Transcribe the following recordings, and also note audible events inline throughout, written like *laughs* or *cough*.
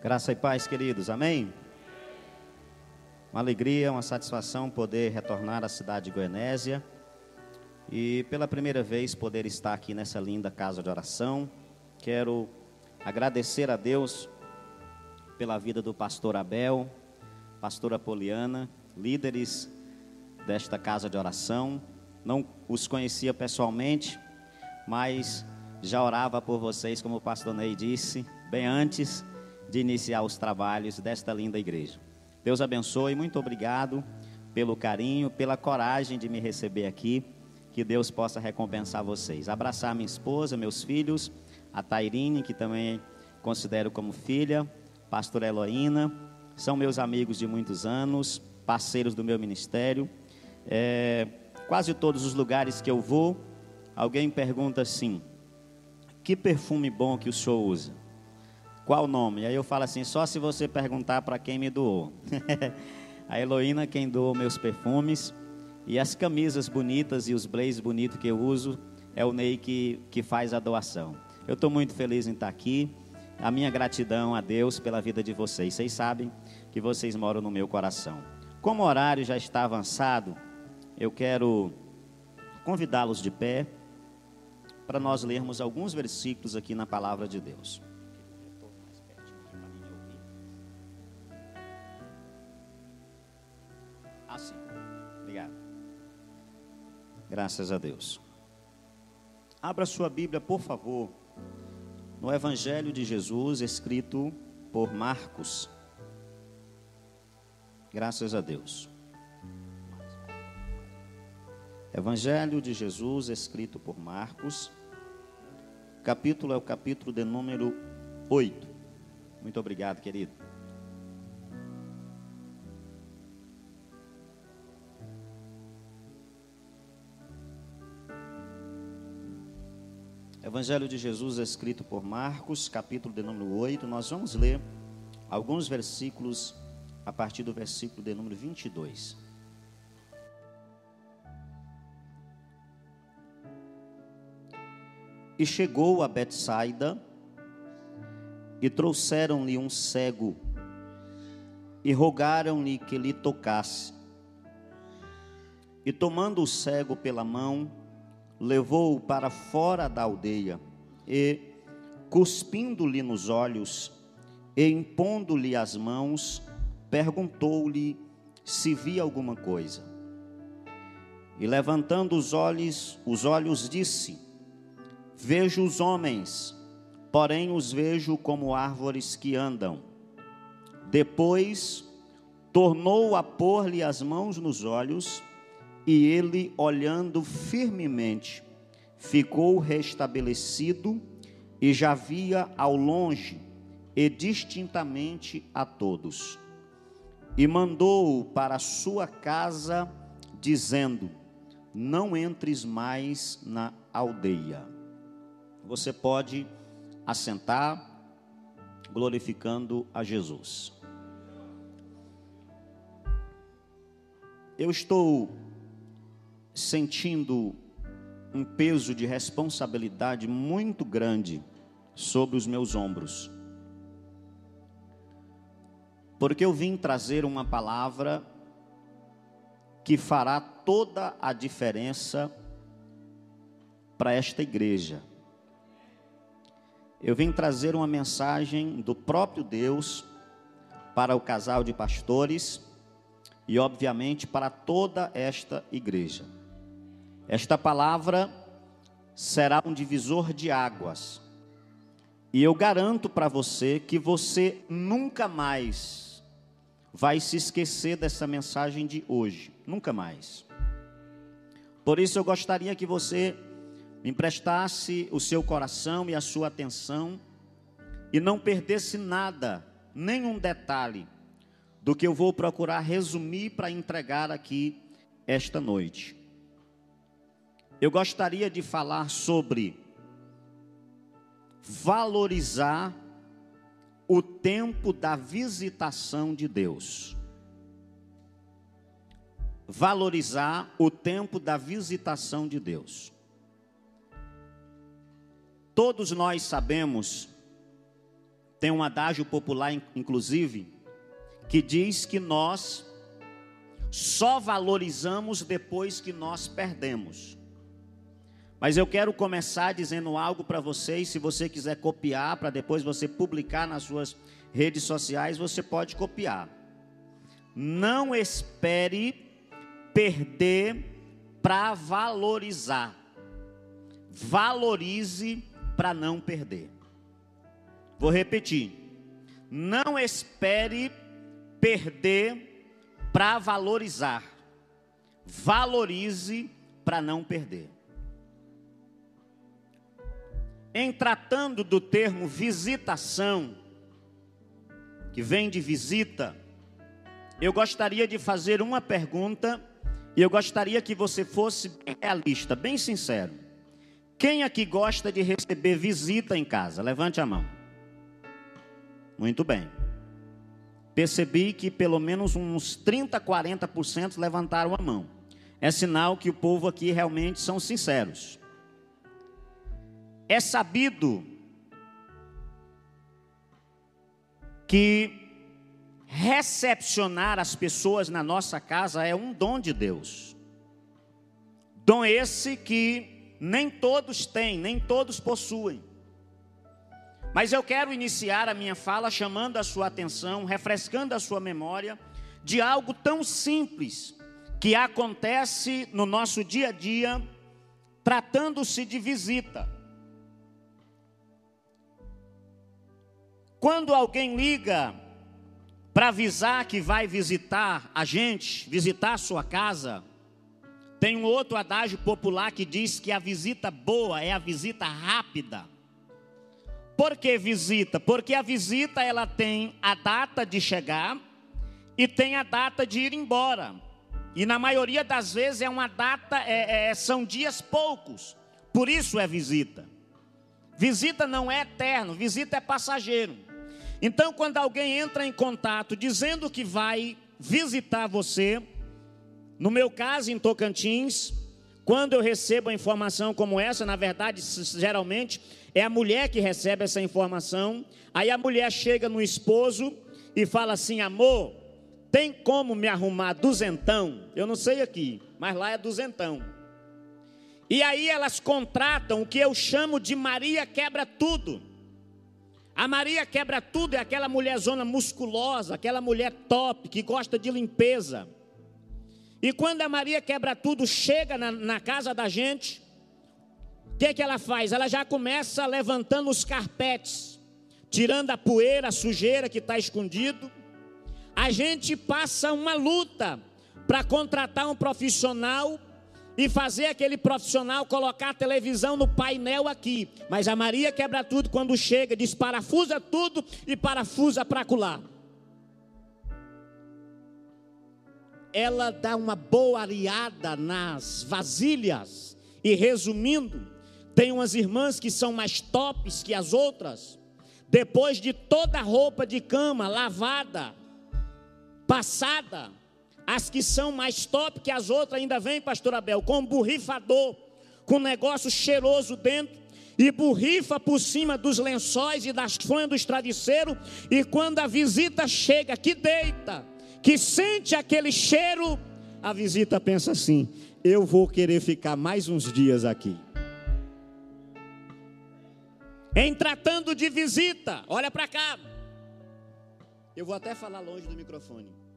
Graça e paz, queridos, amém? Uma alegria, uma satisfação poder retornar à cidade de Goianésia e pela primeira vez poder estar aqui nessa linda casa de oração. Quero agradecer a Deus pela vida do pastor Abel, pastora Poliana, líderes desta casa de oração. Não os conhecia pessoalmente, mas já orava por vocês, como o pastor Ney disse, bem antes de iniciar os trabalhos desta linda igreja. Deus abençoe, muito obrigado pelo carinho, pela coragem de me receber aqui. Que Deus possa recompensar vocês. Abraçar minha esposa, meus filhos, a Tairine, que também considero como filha, pastor Eloína, são meus amigos de muitos anos, parceiros do meu ministério. É, quase todos os lugares que eu vou, alguém pergunta assim: que perfume bom que o senhor usa? Qual o nome? Aí eu falo assim, só se você perguntar para quem me doou. *laughs* a Heloína quem doou meus perfumes e as camisas bonitas e os blazers bonitos que eu uso é o Ney que, que faz a doação. Eu estou muito feliz em estar aqui. A minha gratidão a Deus pela vida de vocês. Vocês sabem que vocês moram no meu coração. Como o horário já está avançado, eu quero convidá-los de pé para nós lermos alguns versículos aqui na palavra de Deus. Graças a Deus. Abra sua Bíblia, por favor, no Evangelho de Jesus, escrito por Marcos. Graças a Deus. Evangelho de Jesus, escrito por Marcos. Capítulo é o capítulo de número 8. Muito obrigado, querido. Evangelho de Jesus escrito por Marcos, capítulo de número 8. Nós vamos ler alguns versículos a partir do versículo de número 22. E chegou a Betsaida, e trouxeram-lhe um cego, e rogaram-lhe que lhe tocasse. E tomando o cego pela mão, levou-o para fora da aldeia e, cuspindo-lhe nos olhos e impondo-lhe as mãos, perguntou-lhe se via alguma coisa. E levantando os olhos, os olhos disse: Vejo os homens, porém os vejo como árvores que andam. Depois tornou a pôr-lhe as mãos nos olhos e ele, olhando firmemente, ficou restabelecido e já via ao longe e distintamente a todos. E mandou-o para sua casa, dizendo: Não entres mais na aldeia. Você pode assentar, glorificando a Jesus. Eu estou sentindo um peso de responsabilidade muito grande sobre os meus ombros. Porque eu vim trazer uma palavra que fará toda a diferença para esta igreja. Eu vim trazer uma mensagem do próprio Deus para o casal de pastores e, obviamente, para toda esta igreja. Esta palavra será um divisor de águas. E eu garanto para você que você nunca mais vai se esquecer dessa mensagem de hoje. Nunca mais. Por isso eu gostaria que você emprestasse o seu coração e a sua atenção e não perdesse nada, nenhum detalhe do que eu vou procurar resumir para entregar aqui esta noite eu gostaria de falar sobre valorizar o tempo da visitação de Deus. Valorizar o tempo da visitação de Deus. Todos nós sabemos Tem um adágio popular, inclusive, que diz que nós só valorizamos depois que nós perdemos. Mas eu quero começar dizendo algo para vocês, se você quiser copiar, para depois você publicar nas suas redes sociais, você pode copiar. Não espere perder para valorizar. Valorize para não perder. Vou repetir. Não espere perder para valorizar. Valorize para não perder. Em tratando do termo visitação, que vem de visita, eu gostaria de fazer uma pergunta e eu gostaria que você fosse realista, bem sincero. Quem aqui gosta de receber visita em casa? Levante a mão. Muito bem. Percebi que pelo menos uns 30, 40% levantaram a mão. É sinal que o povo aqui realmente são sinceros. É sabido que recepcionar as pessoas na nossa casa é um dom de Deus. Dom esse que nem todos têm, nem todos possuem. Mas eu quero iniciar a minha fala chamando a sua atenção, refrescando a sua memória de algo tão simples que acontece no nosso dia a dia, tratando-se de visita. Quando alguém liga para avisar que vai visitar a gente, visitar a sua casa, tem um outro adágio popular que diz que a visita boa é a visita rápida. Por que visita? Porque a visita ela tem a data de chegar e tem a data de ir embora. E na maioria das vezes é uma data, é, é, são dias poucos. Por isso é visita. Visita não é eterno, visita é passageiro. Então, quando alguém entra em contato dizendo que vai visitar você, no meu caso em Tocantins, quando eu recebo a informação como essa, na verdade, geralmente é a mulher que recebe essa informação. Aí a mulher chega no esposo e fala assim: amor, tem como me arrumar duzentão? Eu não sei aqui, mas lá é duzentão. E aí elas contratam o que eu chamo de Maria quebra tudo. A Maria quebra tudo, é aquela mulher zona musculosa, aquela mulher top, que gosta de limpeza. E quando a Maria quebra tudo, chega na, na casa da gente, o que, que ela faz? Ela já começa levantando os carpetes, tirando a poeira, a sujeira que está escondido. A gente passa uma luta para contratar um profissional e fazer aquele profissional colocar a televisão no painel aqui. Mas a Maria quebra tudo quando chega, diz parafusa tudo e parafusa para colar. Ela dá uma boa areada nas vasilhas. E resumindo, tem umas irmãs que são mais tops que as outras. Depois de toda a roupa de cama lavada, passada, as que são mais top que as outras ainda vêm, pastor Abel, com borrifador, com negócio cheiroso dentro, e borrifa por cima dos lençóis e das fronhas dos travesseiros, e quando a visita chega, que deita, que sente aquele cheiro, a visita pensa assim: eu vou querer ficar mais uns dias aqui. Em tratando de visita, olha para cá. Eu vou até falar longe do microfone.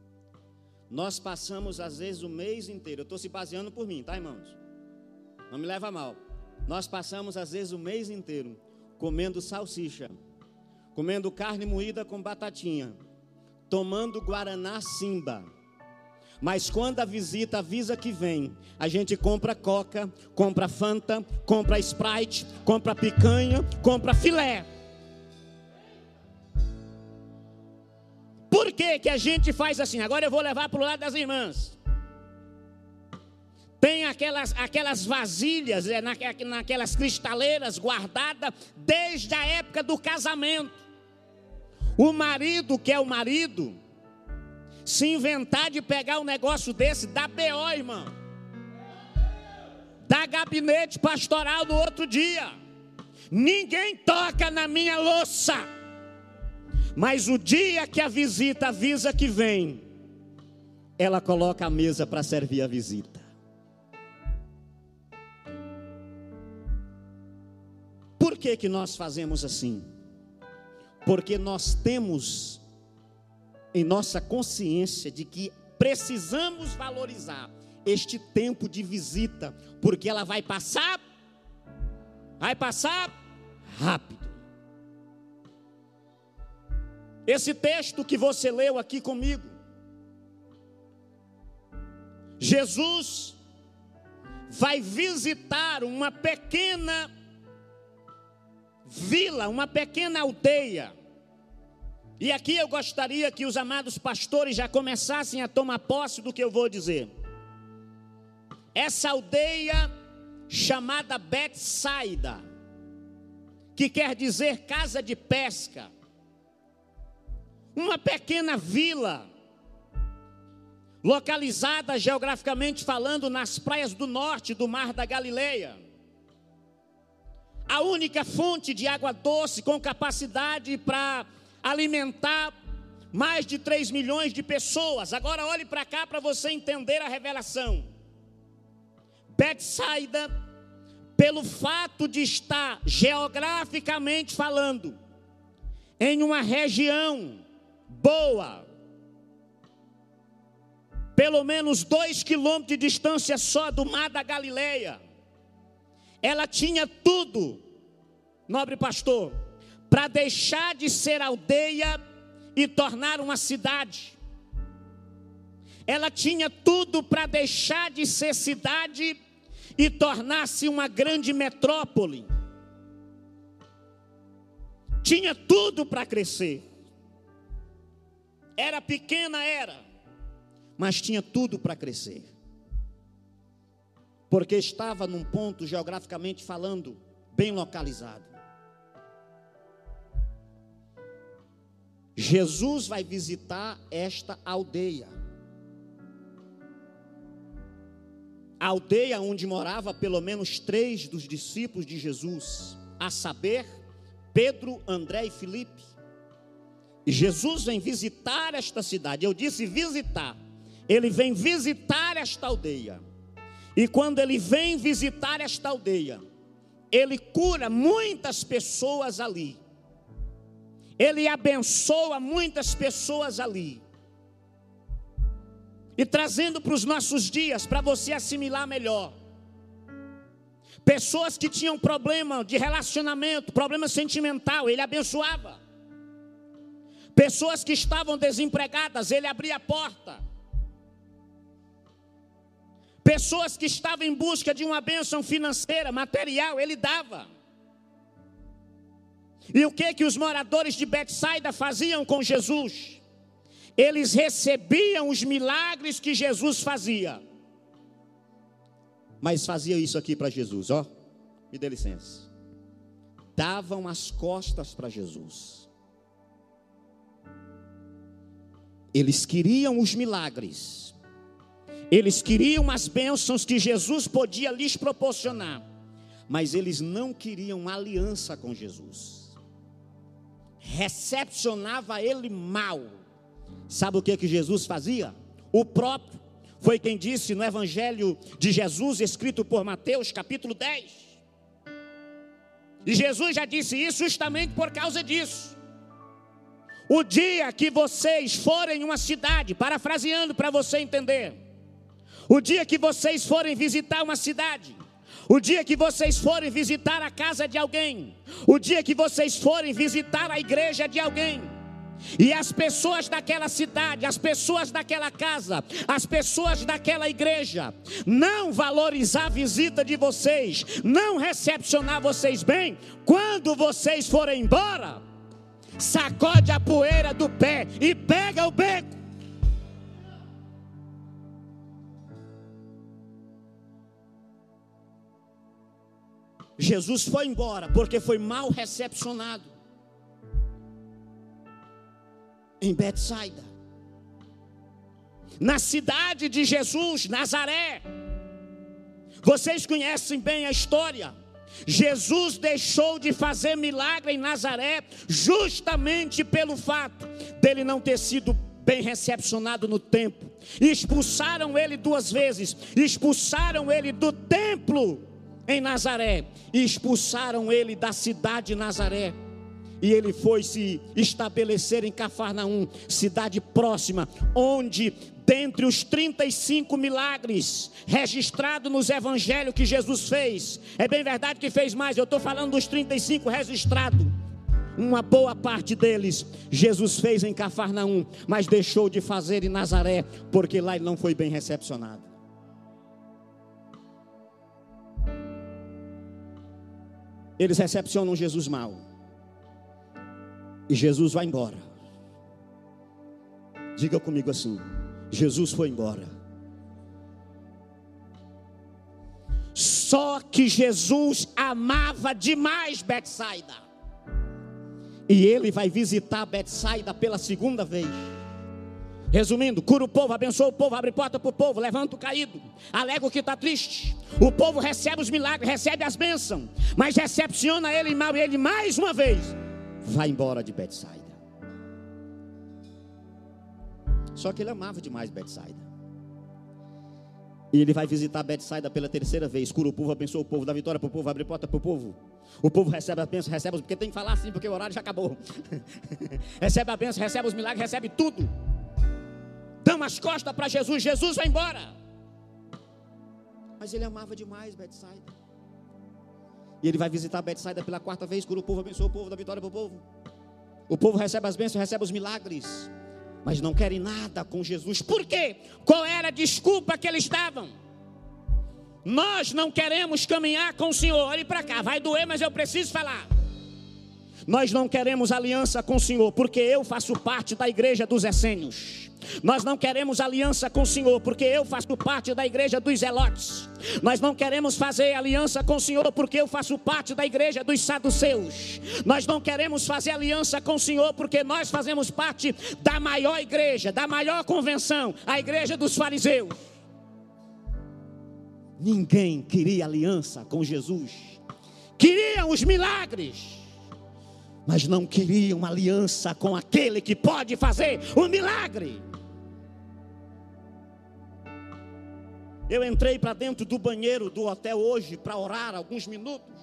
Nós passamos às vezes o mês inteiro. Eu estou se baseando por mim, tá, irmãos? Não me leva mal. Nós passamos às vezes o mês inteiro comendo salsicha, comendo carne moída com batatinha, tomando guaraná simba. Mas quando a visita avisa que vem, a gente compra coca, compra fanta, compra sprite, compra picanha, compra filé. Por que, que a gente faz assim? Agora eu vou levar para o lado das irmãs. Tem aquelas, aquelas vasilhas, é, naquelas cristaleiras guardadas desde a época do casamento. O marido, que é o marido, se inventar de pegar um negócio desse, dá BO, irmão. Dá gabinete pastoral no outro dia. Ninguém toca na minha louça. Mas o dia que a visita avisa que vem, ela coloca a mesa para servir a visita. Por que, que nós fazemos assim? Porque nós temos em nossa consciência de que precisamos valorizar este tempo de visita, porque ela vai passar, vai passar rápido. Esse texto que você leu aqui comigo, Jesus vai visitar uma pequena vila, uma pequena aldeia. E aqui eu gostaria que os amados pastores já começassem a tomar posse do que eu vou dizer. Essa aldeia chamada Betsaida, que quer dizer casa de pesca, uma pequena vila, localizada geograficamente falando nas praias do norte do Mar da Galileia. A única fonte de água doce com capacidade para alimentar mais de 3 milhões de pessoas. Agora olhe para cá para você entender a revelação. Betsaida, pelo fato de estar geograficamente falando em uma região boa, pelo menos dois quilômetros de distância só do mar da Galileia, ela tinha tudo, nobre pastor, para deixar de ser aldeia e tornar uma cidade. Ela tinha tudo para deixar de ser cidade e tornar-se uma grande metrópole. Tinha tudo para crescer. Era pequena, era, mas tinha tudo para crescer. Porque estava num ponto geograficamente falando bem localizado. Jesus vai visitar esta aldeia. a aldeia onde morava pelo menos três dos discípulos de Jesus, a saber, Pedro, André e Filipe. Jesus vem visitar esta cidade. Eu disse visitar. Ele vem visitar esta aldeia. E quando ele vem visitar esta aldeia, ele cura muitas pessoas ali. Ele abençoa muitas pessoas ali e trazendo para os nossos dias, para você assimilar melhor. Pessoas que tinham problema de relacionamento, problema sentimental, ele abençoava. Pessoas que estavam desempregadas, ele abria a porta. Pessoas que estavam em busca de uma bênção financeira, material, ele dava. E o que que os moradores de Betsaida faziam com Jesus? eles recebiam os milagres que Jesus fazia. Mas fazia isso aqui para Jesus, ó. Me dê licença. Davam as costas para Jesus. Eles queriam os milagres. Eles queriam as bênçãos que Jesus podia lhes proporcionar. Mas eles não queriam aliança com Jesus. Recepcionava ele mal Sabe o que, que Jesus fazia? O próprio foi quem disse no Evangelho de Jesus, escrito por Mateus, capítulo 10. E Jesus já disse isso justamente por causa disso. O dia que vocês forem em uma cidade, parafraseando para você entender, o dia que vocês forem visitar uma cidade, o dia que vocês forem visitar a casa de alguém, o dia que vocês forem visitar a igreja de alguém, e as pessoas daquela cidade, as pessoas daquela casa, as pessoas daquela igreja, não valorizar a visita de vocês, não recepcionar vocês bem, quando vocês forem embora, sacode a poeira do pé e pega o beco. Jesus foi embora porque foi mal recepcionado. em Betsaida. Na cidade de Jesus, Nazaré. Vocês conhecem bem a história. Jesus deixou de fazer milagre em Nazaré justamente pelo fato dele não ter sido bem recepcionado no templo. Expulsaram ele duas vezes, expulsaram ele do templo em Nazaré, e expulsaram ele da cidade de Nazaré. E ele foi se estabelecer em Cafarnaum, cidade próxima, onde dentre os 35 milagres registrados nos evangelhos que Jesus fez, é bem verdade que fez mais, eu estou falando dos 35 registrados. Uma boa parte deles Jesus fez em Cafarnaum, mas deixou de fazer em Nazaré, porque lá ele não foi bem recepcionado. Eles recepcionam Jesus mal. E Jesus vai embora. Diga comigo assim: Jesus foi embora. Só que Jesus amava demais Betsaida. E ele vai visitar Betsaida pela segunda vez. Resumindo, cura o povo, abençoa o povo, abre porta para o povo, levanta o caído, alega o que está triste. O povo recebe os milagres, recebe as bênçãos, mas recepciona ele mal e ele mais uma vez vai embora de Betsaida. Só que ele amava demais Betsaida. E ele vai visitar Betsaida pela terceira vez. Cura o povo, abençoa o povo, dá vitória para o povo, abre porta para o povo. O povo recebe a bênção, recebe os... Porque tem que falar assim, porque o horário já acabou. *laughs* recebe a bênção, recebe os milagres, recebe tudo. Dão as costas para Jesus, Jesus vai embora. Mas ele amava demais Betsaida. E ele vai visitar Betsaida pela quarta vez, cura o povo, abençoa o povo, dá vitória para o povo. O povo recebe as bênçãos, recebe os milagres mas não querem nada com Jesus. Por quê? Qual era a desculpa que eles davam? Nós não queremos caminhar com o Senhor. Olhe para cá, vai doer, mas eu preciso falar. Nós não queremos aliança com o Senhor, porque eu faço parte da igreja dos essênios. Nós não queremos aliança com o Senhor, porque eu faço parte da igreja dos Zelotes. Nós não queremos fazer aliança com o Senhor, porque eu faço parte da igreja dos saduceus. Nós não queremos fazer aliança com o Senhor, porque nós fazemos parte da maior igreja, da maior convenção, a igreja dos fariseus. Ninguém queria aliança com Jesus, queriam os milagres mas não queriam aliança com aquele que pode fazer um milagre. Eu entrei para dentro do banheiro do hotel hoje para orar alguns minutos.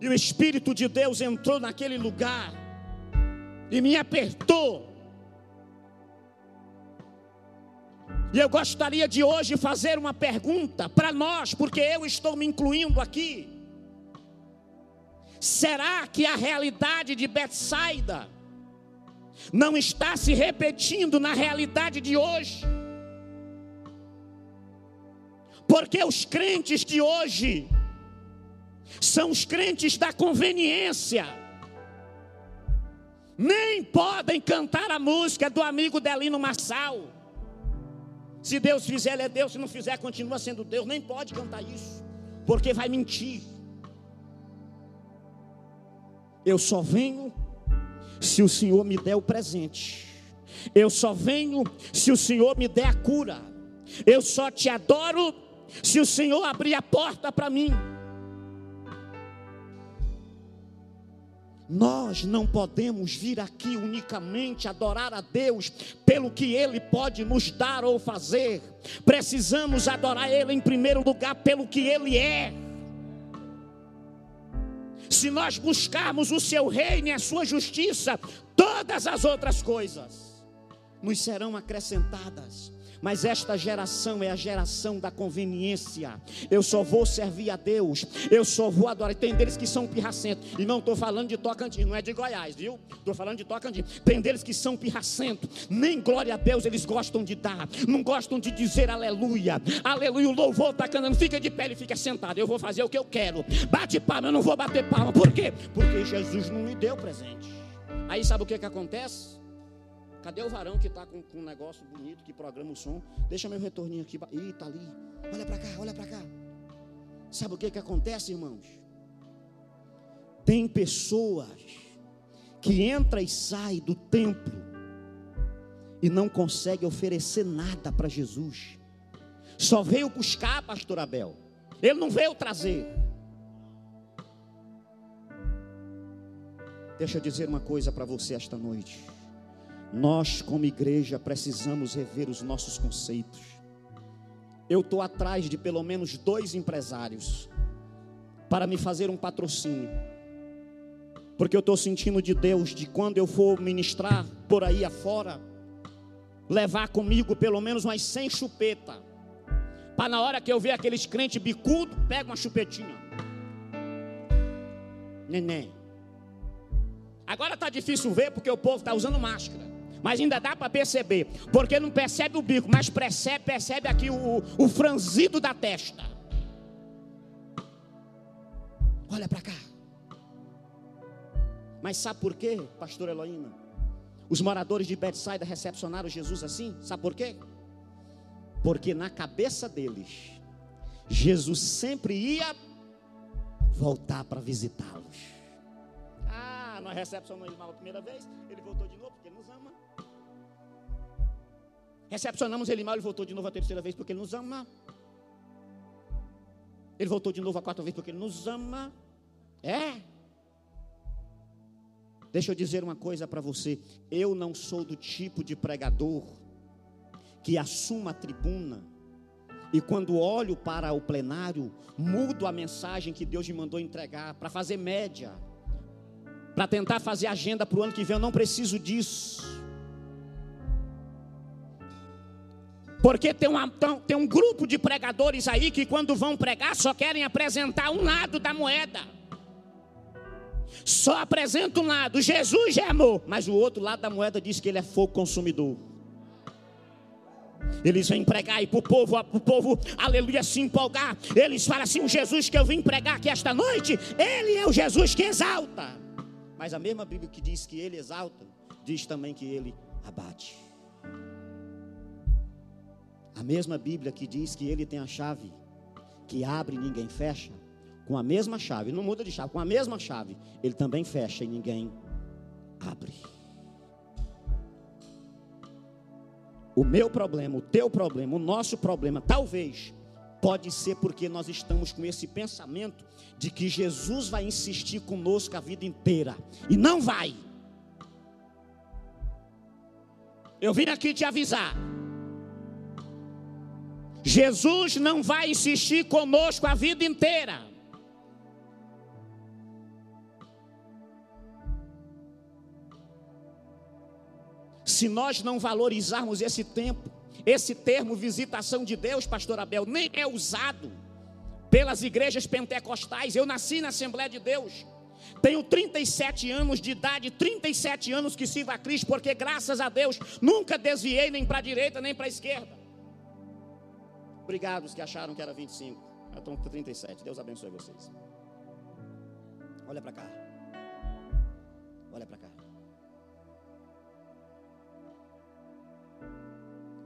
E o Espírito de Deus entrou naquele lugar e me apertou. E eu gostaria de hoje fazer uma pergunta para nós, porque eu estou me incluindo aqui. Será que a realidade de Betsaida não está se repetindo na realidade de hoje? Porque os crentes de hoje são os crentes da conveniência. Nem podem cantar a música do amigo Delino Marçal. Se Deus fizer, ele é Deus. Se não fizer, continua sendo Deus. Nem pode cantar isso, porque vai mentir. Eu só venho se o Senhor me der o presente. Eu só venho se o Senhor me der a cura. Eu só te adoro se o Senhor abrir a porta para mim. Nós não podemos vir aqui unicamente adorar a Deus pelo que Ele pode nos dar ou fazer. Precisamos adorar Ele em primeiro lugar pelo que Ele é. Se nós buscarmos o seu reino e a sua justiça, todas as outras coisas nos serão acrescentadas. Mas esta geração é a geração da conveniência. Eu só vou servir a Deus. Eu só vou adorar. Tem deles que são pirracentos. E não estou falando de Tocantins, não é de Goiás, viu? Estou falando de Tocantins. Tem deles que são pirracentos. Nem glória a Deus eles gostam de dar. Não gostam de dizer aleluia. Aleluia. O louvor está cantando. Fica de pé e fica sentado. Eu vou fazer o que eu quero. Bate palma, eu não vou bater palma. Por quê? Porque Jesus não me deu presente. Aí sabe o que, que acontece? Cadê o varão que está com, com, um negócio bonito, que programa o som? Deixa meu retorninho aqui. Ih, está ali. Olha para cá, olha para cá. Sabe o que, que acontece, irmãos? Tem pessoas que entra e sai do templo e não consegue oferecer nada para Jesus. Só veio buscar, pastor Abel. Ele não veio trazer. Deixa eu dizer uma coisa para você esta noite. Nós, como igreja, precisamos rever os nossos conceitos. Eu estou atrás de pelo menos dois empresários para me fazer um patrocínio. Porque eu estou sentindo de Deus de quando eu for ministrar por aí afora, levar comigo pelo menos umas 100 chupetas. Para na hora que eu ver aqueles crentes bicudo, pega uma chupetinha. Neném. Agora está difícil ver porque o povo está usando máscara. Mas ainda dá para perceber. Porque não percebe o bico, mas percebe, percebe aqui o, o franzido da testa. Olha para cá. Mas sabe por quê, pastor Eloína? Os moradores de Betsaida recepcionaram Jesus assim? Sabe por quê? Porque na cabeça deles, Jesus sempre ia voltar para visitá-los. Ah, nós recepcionamos ele mal a primeira vez, ele voltou de novo porque nos ama. Recepcionamos ele mal, ele voltou de novo a terceira vez porque ele nos ama. Ele voltou de novo a quarta vez porque ele nos ama. É. Deixa eu dizer uma coisa para você. Eu não sou do tipo de pregador que assuma a tribuna e quando olho para o plenário, mudo a mensagem que Deus me mandou entregar para fazer média, para tentar fazer agenda para o ano que vem. Eu não preciso disso. Porque tem, uma, tem um grupo de pregadores aí que, quando vão pregar, só querem apresentar um lado da moeda. Só apresenta um lado, Jesus é amor, mas o outro lado da moeda diz que ele é fogo consumidor. Eles vêm pregar e para o povo, o povo, aleluia, se empolgar. Eles falam assim: o Jesus que eu vim pregar aqui esta noite, ele é o Jesus que exalta. Mas a mesma Bíblia que diz que ele exalta, diz também que ele abate. A mesma Bíblia que diz que ele tem a chave que abre e ninguém fecha, com a mesma chave, não muda de chave, com a mesma chave, ele também fecha e ninguém abre. O meu problema, o teu problema, o nosso problema, talvez, pode ser porque nós estamos com esse pensamento de que Jesus vai insistir conosco a vida inteira, e não vai. Eu vim aqui te avisar. Jesus não vai insistir conosco a vida inteira. Se nós não valorizarmos esse tempo, esse termo visitação de Deus, pastor Abel, nem é usado pelas igrejas pentecostais. Eu nasci na Assembleia de Deus. Tenho 37 anos de idade, 37 anos que sirvo a Cristo, porque graças a Deus nunca desviei nem para a direita nem para a esquerda. Obrigado os que acharam que era 25. Eu estou com 37. Deus abençoe vocês. Olha para cá. Olha para cá.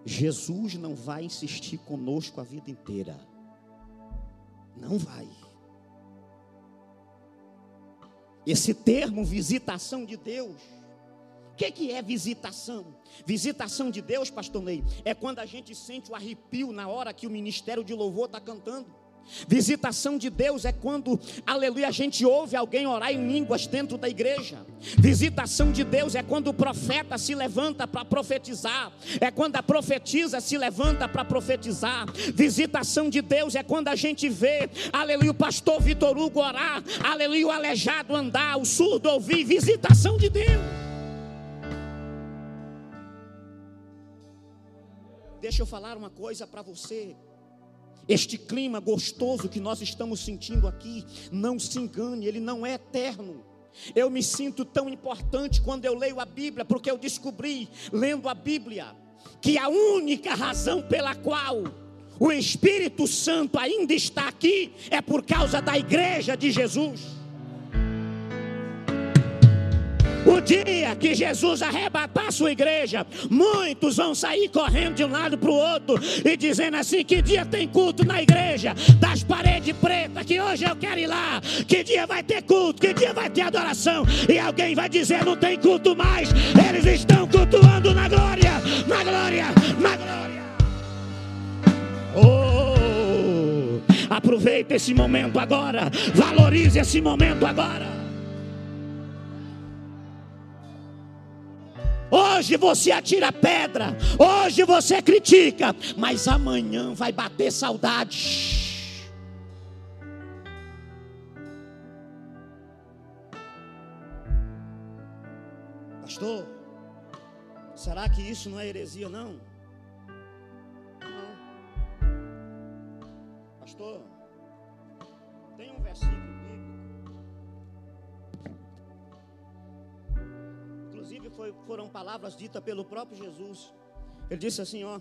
Jesus não vai insistir conosco a vida inteira. Não vai. Esse termo visitação de Deus que, que é visitação? Visitação de Deus, pastor Ney, é quando a gente sente o arrepio na hora que o ministério de louvor está cantando. Visitação de Deus é quando, aleluia, a gente ouve alguém orar em línguas dentro da igreja. Visitação de Deus é quando o profeta se levanta para profetizar. É quando a profetisa se levanta para profetizar. Visitação de Deus é quando a gente vê, aleluia, o pastor Vitor Hugo orar. Aleluia, o aleijado andar, o surdo ouvir. Visitação de Deus. Deixa eu falar uma coisa para você. Este clima gostoso que nós estamos sentindo aqui, não se engane, ele não é eterno. Eu me sinto tão importante quando eu leio a Bíblia, porque eu descobri, lendo a Bíblia, que a única razão pela qual o Espírito Santo ainda está aqui é por causa da igreja de Jesus. O dia que Jesus arrebatar a sua igreja, muitos vão sair correndo de um lado para o outro e dizendo assim: que dia tem culto na igreja, das paredes pretas, que hoje eu quero ir lá, que dia vai ter culto, que dia vai ter adoração, e alguém vai dizer: não tem culto mais, eles estão cultuando na glória, na glória, na glória. Oh! Aproveite esse momento agora. Valorize esse momento agora. Hoje você atira pedra, hoje você critica, mas amanhã vai bater saudade. Pastor, será que isso não é heresia, não? Não. Pastor, foi, foram palavras ditas pelo próprio Jesus. Ele disse assim: Ó,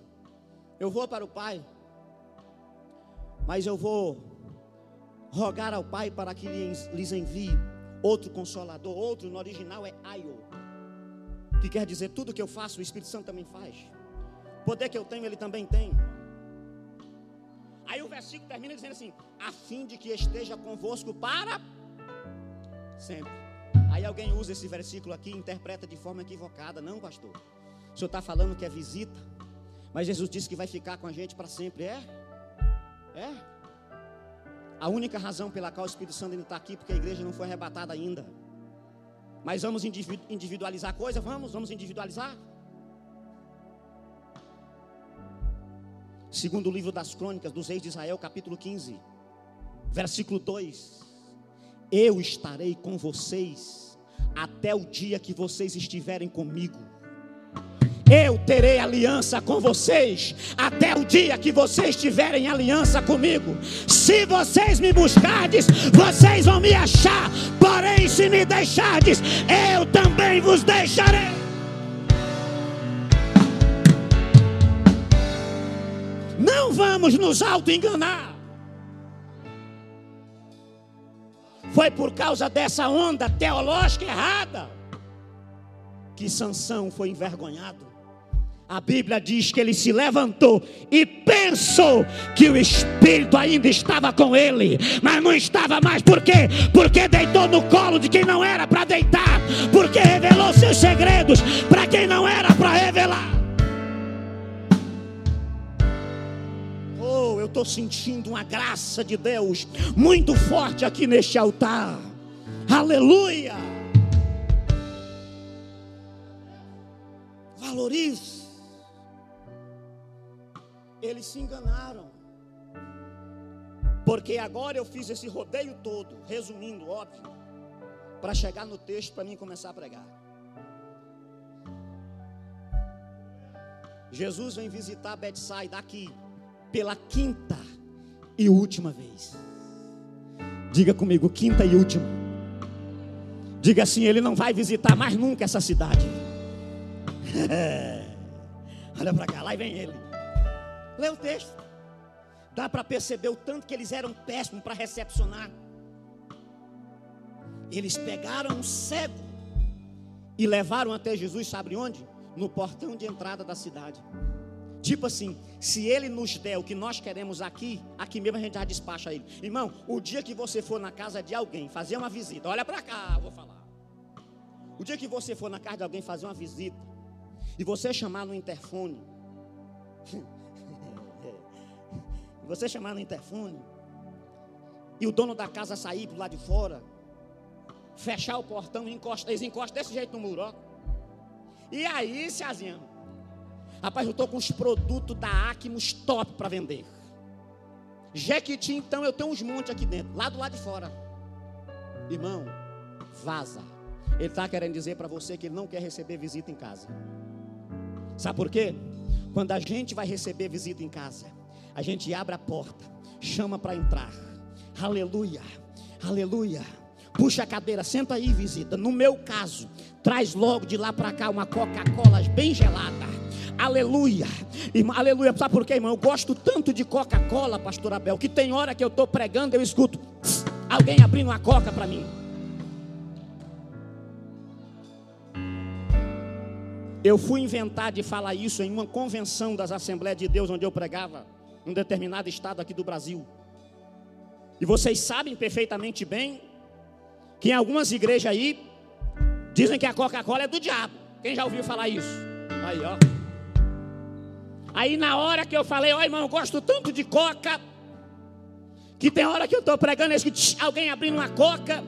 eu vou para o Pai, mas eu vou rogar ao Pai para que lhes envie outro consolador. Outro no original é Aio que quer dizer tudo que eu faço, o Espírito Santo também faz. O poder que eu tenho, ele também tem. Aí o versículo termina dizendo assim: a fim de que esteja convosco para sempre. Aí alguém usa esse versículo aqui e interpreta de forma equivocada. Não, pastor. O senhor está falando que é visita, mas Jesus disse que vai ficar com a gente para sempre. É? É? A única razão pela qual o Espírito Santo ainda está aqui, porque a igreja não foi arrebatada ainda. Mas vamos individualizar a coisa? Vamos, vamos individualizar. Segundo o livro das crônicas dos reis de Israel, capítulo 15, versículo 2: Eu estarei com vocês até o dia que vocês estiverem comigo eu terei aliança com vocês até o dia que vocês tiverem aliança comigo. Se vocês me buscardes, vocês vão me achar. Porém, se me deixardes, eu também vos deixarei. Não vamos nos auto-enganar. Foi por causa dessa onda teológica errada que Sansão foi envergonhado. A Bíblia diz que ele se levantou e pensou que o Espírito ainda estava com ele, mas não estava mais, por quê? Porque deitou no colo de quem não era para deitar, porque revelou seus segredos para quem não era para revelar. Eu estou sentindo uma graça de Deus muito forte aqui neste altar, aleluia. Valorize eles se enganaram. Porque agora eu fiz esse rodeio todo, resumindo, óbvio, para chegar no texto para mim começar a pregar. Jesus vem visitar Betsaida aqui pela quinta e última vez. Diga comigo, quinta e última. Diga assim, ele não vai visitar mais nunca essa cidade. *laughs* Olha para cá, lá vem ele. Lê o texto. Dá para perceber o tanto que eles eram péssimos para recepcionar. Eles pegaram um cego e levaram até Jesus, sabe onde? No portão de entrada da cidade. Tipo assim, se ele nos der o que nós queremos aqui, aqui mesmo a gente já despacha ele. Irmão, o dia que você for na casa de alguém fazer uma visita, olha para cá, vou falar. O dia que você for na casa de alguém fazer uma visita e você chamar no interfone, *laughs* você chamar no interfone, e o dono da casa sair para lado de fora, fechar o portão e encostar, eles encostam desse jeito no muro, ó. E aí, Ceazinha, rapaz, eu estou com os produtos da Acmos top para vender. Jequiti, então, eu tenho uns montes aqui dentro, lá do lado de fora. Irmão, vaza. Ele está querendo dizer para você que ele não quer receber visita em casa. Sabe por quê? Quando a gente vai receber visita em casa, a gente abre a porta, chama para entrar. Aleluia, aleluia. Puxa a cadeira, senta aí, visita. No meu caso, traz logo de lá para cá uma Coca-Cola bem gelada. Aleluia. Irmão, aleluia. Sabe por quê, irmão? Eu gosto tanto de Coca-Cola, pastor Abel, que tem hora que eu estou pregando, eu escuto alguém abrindo uma coca para mim. Eu fui inventar de falar isso em uma convenção das Assembleias de Deus onde eu pregava um determinado estado aqui do Brasil. E vocês sabem perfeitamente bem que em algumas igrejas aí dizem que a Coca-Cola é do diabo. Quem já ouviu falar isso? Aí, ó. Aí na hora que eu falei, ó irmão, eu gosto tanto de Coca, Que tem hora que eu estou pregando, é que alguém abrindo uma coca,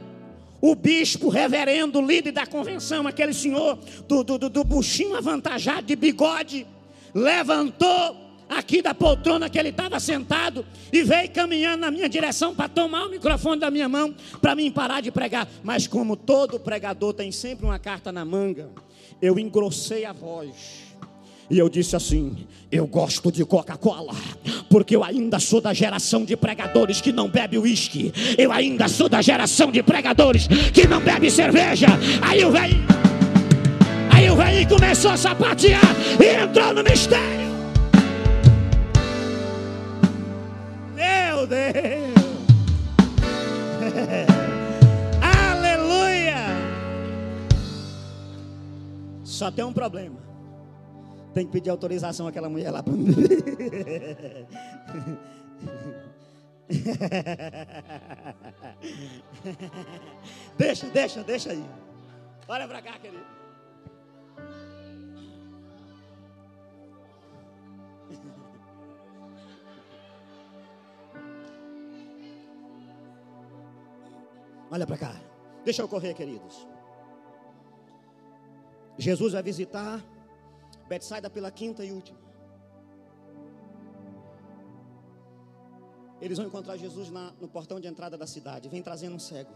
o bispo, reverendo, líder da convenção, aquele senhor do, do, do, do buchinho avantajado de bigode, levantou aqui da poltrona que ele estava sentado e veio caminhando na minha direção para tomar o microfone da minha mão para mim parar de pregar. Mas como todo pregador tem sempre uma carta na manga, eu engrossei a voz. E eu disse assim: Eu gosto de Coca-Cola, porque eu ainda sou da geração de pregadores que não bebe uísque. Eu ainda sou da geração de pregadores que não bebe cerveja. Aí o velho, aí o velho começou a sapatear e entrou no mistério. Meu Deus! *laughs* Aleluia! Só tem um problema. Tem que pedir autorização àquela mulher lá *laughs* deixa, deixa, deixa aí. Olha para cá, querido. Olha para cá. Deixa eu correr, queridos. Jesus vai visitar Betsaida pela quinta e última. Eles vão encontrar Jesus na, no portão de entrada da cidade. Vem trazendo um cego.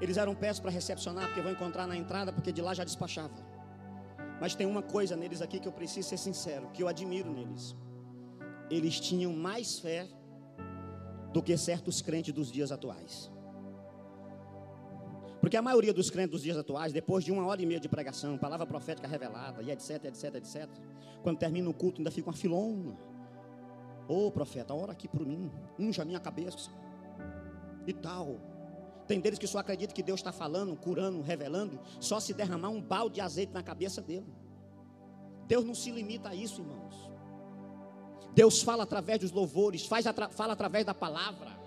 Eles eram pés para recepcionar, porque vão encontrar na entrada, porque de lá já despachava. Mas tem uma coisa neles aqui que eu preciso ser sincero, que eu admiro neles. Eles tinham mais fé do que certos crentes dos dias atuais. Porque a maioria dos crentes dos dias atuais, depois de uma hora e meia de pregação, palavra profética revelada, e etc, etc, etc, quando termina o culto, ainda fica uma filona. Ô oh, profeta, ora aqui por mim, unja a minha cabeça. E tal. Tem deles que só acreditam que Deus está falando, curando, revelando, só se derramar um balde de azeite na cabeça dele. Deus não se limita a isso, irmãos. Deus fala através dos louvores, faz atra fala através da palavra.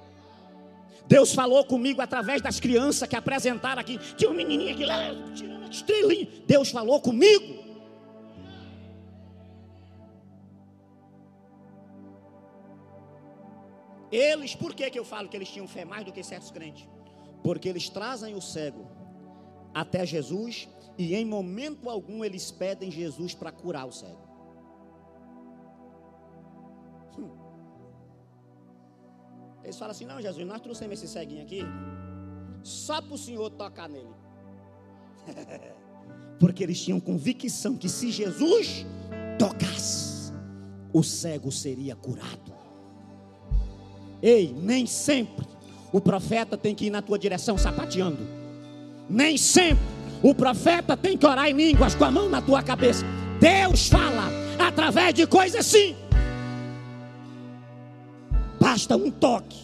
Deus falou comigo através das crianças que apresentaram aqui. Tinha um menininho aqui lá, tirando estrelinha. Deus falou comigo. Eles, por que, que eu falo que eles tinham fé mais do que certos crentes? Porque eles trazem o cego até Jesus e em momento algum eles pedem Jesus para curar o cego. Eles falam assim: Não, Jesus, nós trouxemos esse ceguinho aqui só para o Senhor tocar nele. *laughs* Porque eles tinham convicção que se Jesus tocasse, o cego seria curado. Ei, nem sempre o profeta tem que ir na tua direção sapateando. Nem sempre o profeta tem que orar em línguas com a mão na tua cabeça. Deus fala através de coisas assim basta um toque,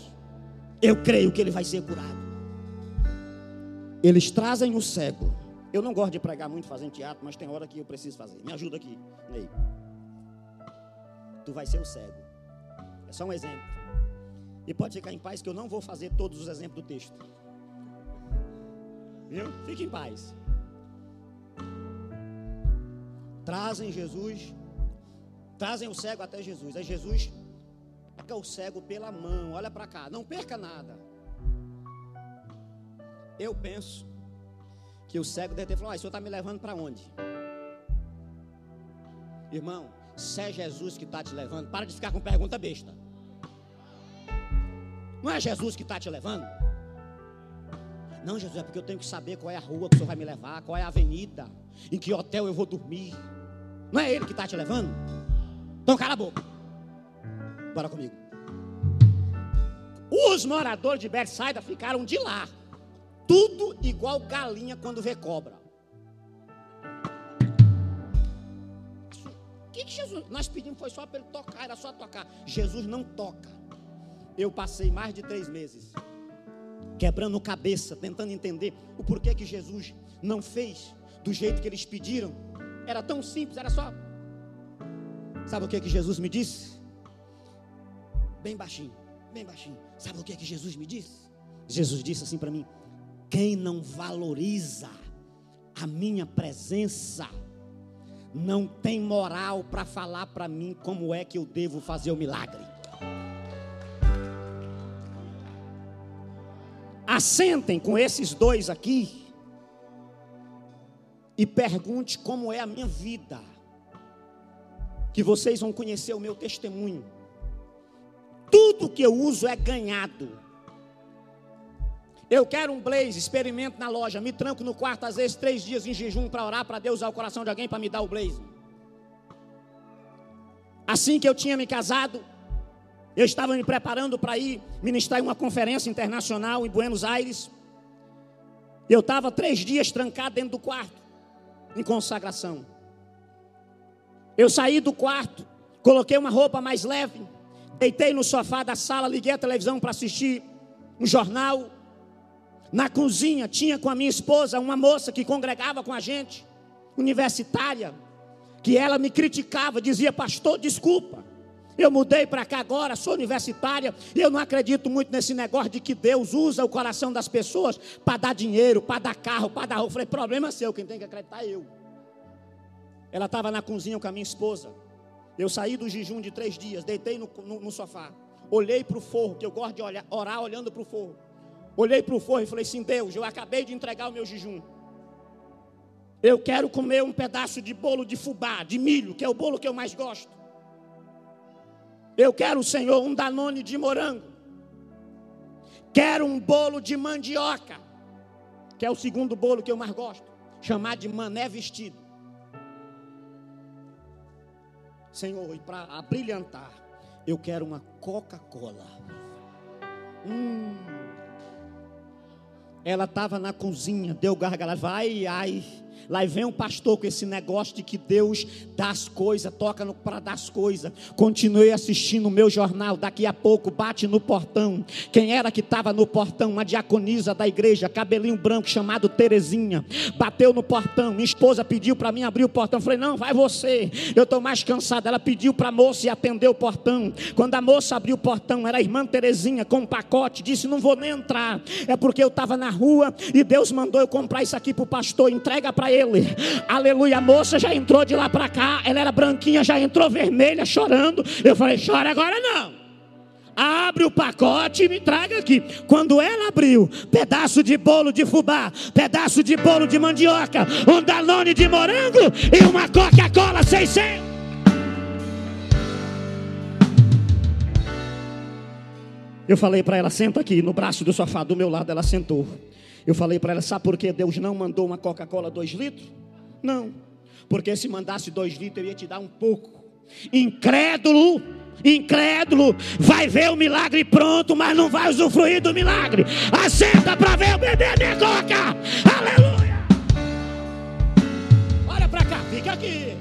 eu creio que ele vai ser curado. Eles trazem o cego. Eu não gosto de pregar muito fazendo teatro, mas tem hora que eu preciso fazer. Me ajuda aqui, Ney. Tu vai ser o cego. É só um exemplo. E pode ficar em paz que eu não vou fazer todos os exemplos do texto. Viu? Fique em paz. Trazem Jesus, trazem o cego até Jesus. Aí Jesus O cego pela mão, olha para cá, não perca nada. Eu penso que o cego deve ter falado: ah, o senhor está me levando para onde? Irmão, se é Jesus que está te levando, para de ficar com pergunta besta. Não é Jesus que está te levando? Não, Jesus, é porque eu tenho que saber qual é a rua que o senhor vai me levar, qual é a avenida, em que hotel eu vou dormir. Não é ele que está te levando? Então cala a boca. Bora comigo. Os moradores de Betsaida ficaram de lá. Tudo igual galinha quando vê cobra. O que, que Jesus. Nós pedimos foi só para ele tocar, era só tocar. Jesus não toca. Eu passei mais de três meses quebrando cabeça, tentando entender o porquê que Jesus não fez do jeito que eles pediram. Era tão simples, era só. Sabe o que, que Jesus me disse? bem baixinho, bem baixinho. Sabe o que é que Jesus me disse? Jesus disse assim para mim: quem não valoriza a minha presença, não tem moral para falar para mim como é que eu devo fazer o milagre. Assentem com esses dois aqui e pergunte como é a minha vida, que vocês vão conhecer o meu testemunho. Tudo que eu uso é ganhado. Eu quero um blaze, experimento na loja, me tranco no quarto, às vezes três dias em jejum para orar para Deus usar o coração de alguém para me dar o blaze. Assim que eu tinha me casado, eu estava me preparando para ir ministrar em uma conferência internacional em Buenos Aires. Eu estava três dias trancado dentro do quarto, em consagração. Eu saí do quarto, coloquei uma roupa mais leve, deitei no sofá da sala, liguei a televisão para assistir um jornal. Na cozinha tinha com a minha esposa uma moça que congregava com a gente, universitária, que ela me criticava, dizia: Pastor, desculpa, eu mudei para cá agora, sou universitária, e eu não acredito muito nesse negócio de que Deus usa o coração das pessoas para dar dinheiro, para dar carro, para dar roupa. Eu falei: problema seu, quem tem que acreditar é eu. Ela estava na cozinha com a minha esposa. Eu saí do jejum de três dias, deitei no, no, no sofá, olhei para o forro, que eu gosto de olhar, orar olhando para o forro. Olhei para o forro e falei assim: Deus, eu acabei de entregar o meu jejum. Eu quero comer um pedaço de bolo de fubá, de milho, que é o bolo que eu mais gosto. Eu quero, Senhor, um danone de morango. Quero um bolo de mandioca, que é o segundo bolo que eu mais gosto, chamado de mané vestido. Senhor, e para abrilhantar, eu quero uma Coca-Cola. Hum. Ela estava na cozinha, deu gargala, vai, ai. Lá vem um pastor com esse negócio de que Deus dá as coisas, toca para dar as coisas. Continuei assistindo o meu jornal. Daqui a pouco bate no portão. Quem era que estava no portão? Uma diaconisa da igreja, cabelinho branco, chamado Terezinha. Bateu no portão. Minha esposa pediu para mim abrir o portão. Falei: Não, vai você. Eu estou mais cansado. Ela pediu para a moça e atendeu o portão. Quando a moça abriu o portão, era a irmã Terezinha com um pacote. Disse: Não vou nem entrar. É porque eu estava na rua e Deus mandou eu comprar isso aqui para o pastor. Entrega para ele Aleluia. A moça já entrou de lá para cá. Ela era branquinha, já entrou vermelha, chorando. Eu falei: chora agora não. Abre o pacote e me traga aqui. Quando ela abriu, pedaço de bolo de fubá, pedaço de bolo de mandioca, um danone de morango e uma Coca-Cola 600. Eu falei para ela, senta aqui no braço do sofá do meu lado, ela sentou. Eu falei para ela, sabe por que Deus não mandou uma Coca-Cola 2 litros? Não, porque se mandasse 2 litros eu ia te dar um pouco. Incrédulo, incrédulo, vai ver o milagre pronto, mas não vai usufruir do milagre. Assenta para ver o bebê minha coca. Aleluia. Olha para cá, fica aqui.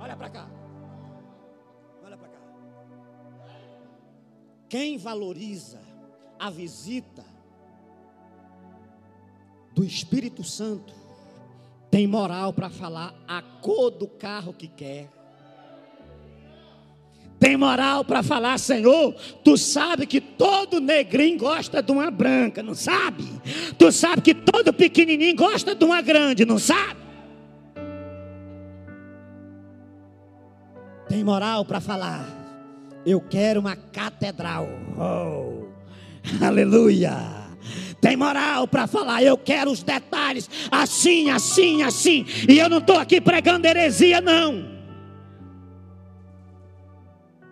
Olha para cá. Olha para cá. Quem valoriza a visita do Espírito Santo tem moral para falar a cor do carro que quer. Tem moral para falar, Senhor, tu sabe que todo negrinho gosta de uma branca, não sabe? Tu sabe que todo pequenininho gosta de uma grande, não sabe? Tem moral para falar, eu quero uma catedral. Oh. *laughs* Aleluia. Tem moral para falar, eu quero os detalhes, assim, assim, assim. E eu não estou aqui pregando heresia, não.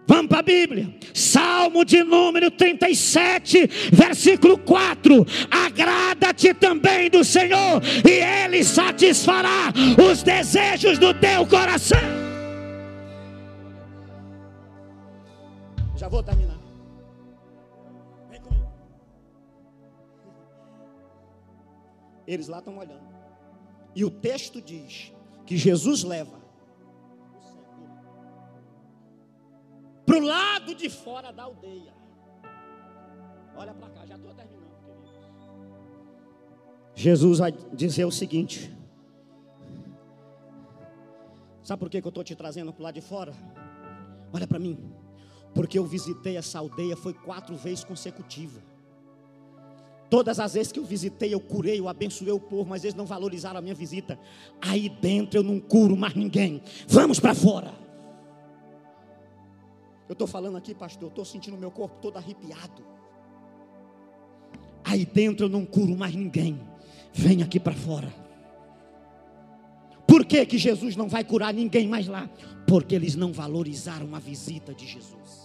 Vamos para a Bíblia, Salmo de número 37, versículo 4: Agrada-te também do Senhor, e Ele satisfará os desejos do teu coração. Já vou terminar. Eles lá estão olhando. E o texto diz que Jesus leva para o lado de fora da aldeia. Olha para cá, já estou terminando, queridos. Jesus vai dizer o seguinte: Sabe por que, que eu estou te trazendo para o lado de fora? Olha para mim. Porque eu visitei essa aldeia, foi quatro vezes consecutiva. Todas as vezes que eu visitei, eu curei, eu abençoei o povo, mas eles não valorizaram a minha visita. Aí dentro eu não curo mais ninguém. Vamos para fora. Eu estou falando aqui, pastor, eu estou sentindo meu corpo todo arrepiado. Aí dentro eu não curo mais ninguém. Vem aqui para fora. Por que, que Jesus não vai curar ninguém mais lá? Porque eles não valorizaram a visita de Jesus.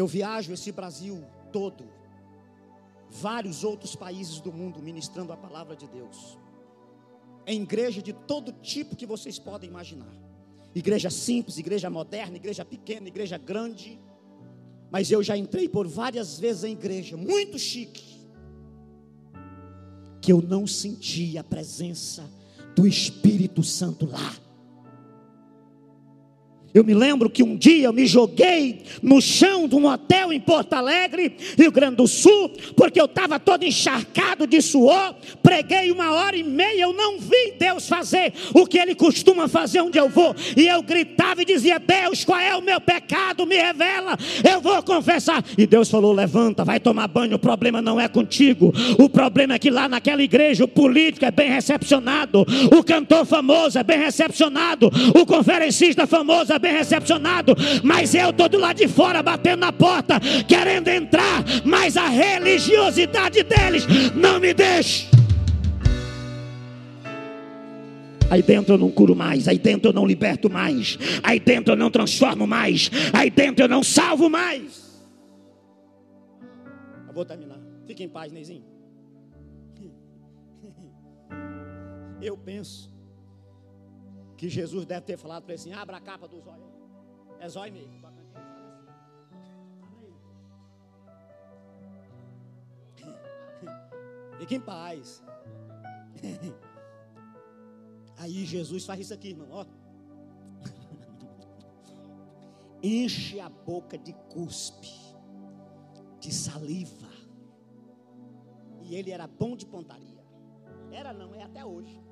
Eu viajo esse Brasil todo, vários outros países do mundo ministrando a palavra de Deus. Em igreja de todo tipo que vocês podem imaginar. Igreja simples, igreja moderna, igreja pequena, igreja grande. Mas eu já entrei por várias vezes em igreja, muito chique, que eu não senti a presença do Espírito Santo lá. Eu me lembro que um dia eu me joguei no chão de um hotel em Porto Alegre, Rio Grande do Sul, porque eu estava todo encharcado de suor. Preguei uma hora e meia, eu não vi Deus fazer o que Ele costuma fazer onde eu vou. E eu gritava e dizia: Deus, qual é o meu pecado? Me revela, eu vou confessar. E Deus falou: Levanta, vai tomar banho. O problema não é contigo. O problema é que lá naquela igreja o político é bem recepcionado, o cantor famoso é bem recepcionado, o conferencista famoso é bem recepcionado, mas eu estou do lado de fora batendo na porta, querendo entrar, mas a religiosidade deles não me deixa. Aí dentro eu não curo mais, aí dentro eu não liberto mais, aí dentro eu não transformo mais, aí dentro eu não salvo mais. Eu vou terminar. Fique em paz, Neizinho. *laughs* Eu penso que Jesus deve ter falado para ele assim: abra a capa do zóio. É zóio mesmo. *laughs* Fique em paz. *laughs* Aí Jesus faz isso aqui, irmão. Ó. *laughs* Enche a boca de cuspe, de saliva. E ele era bom de pontaria. Era não, é até hoje.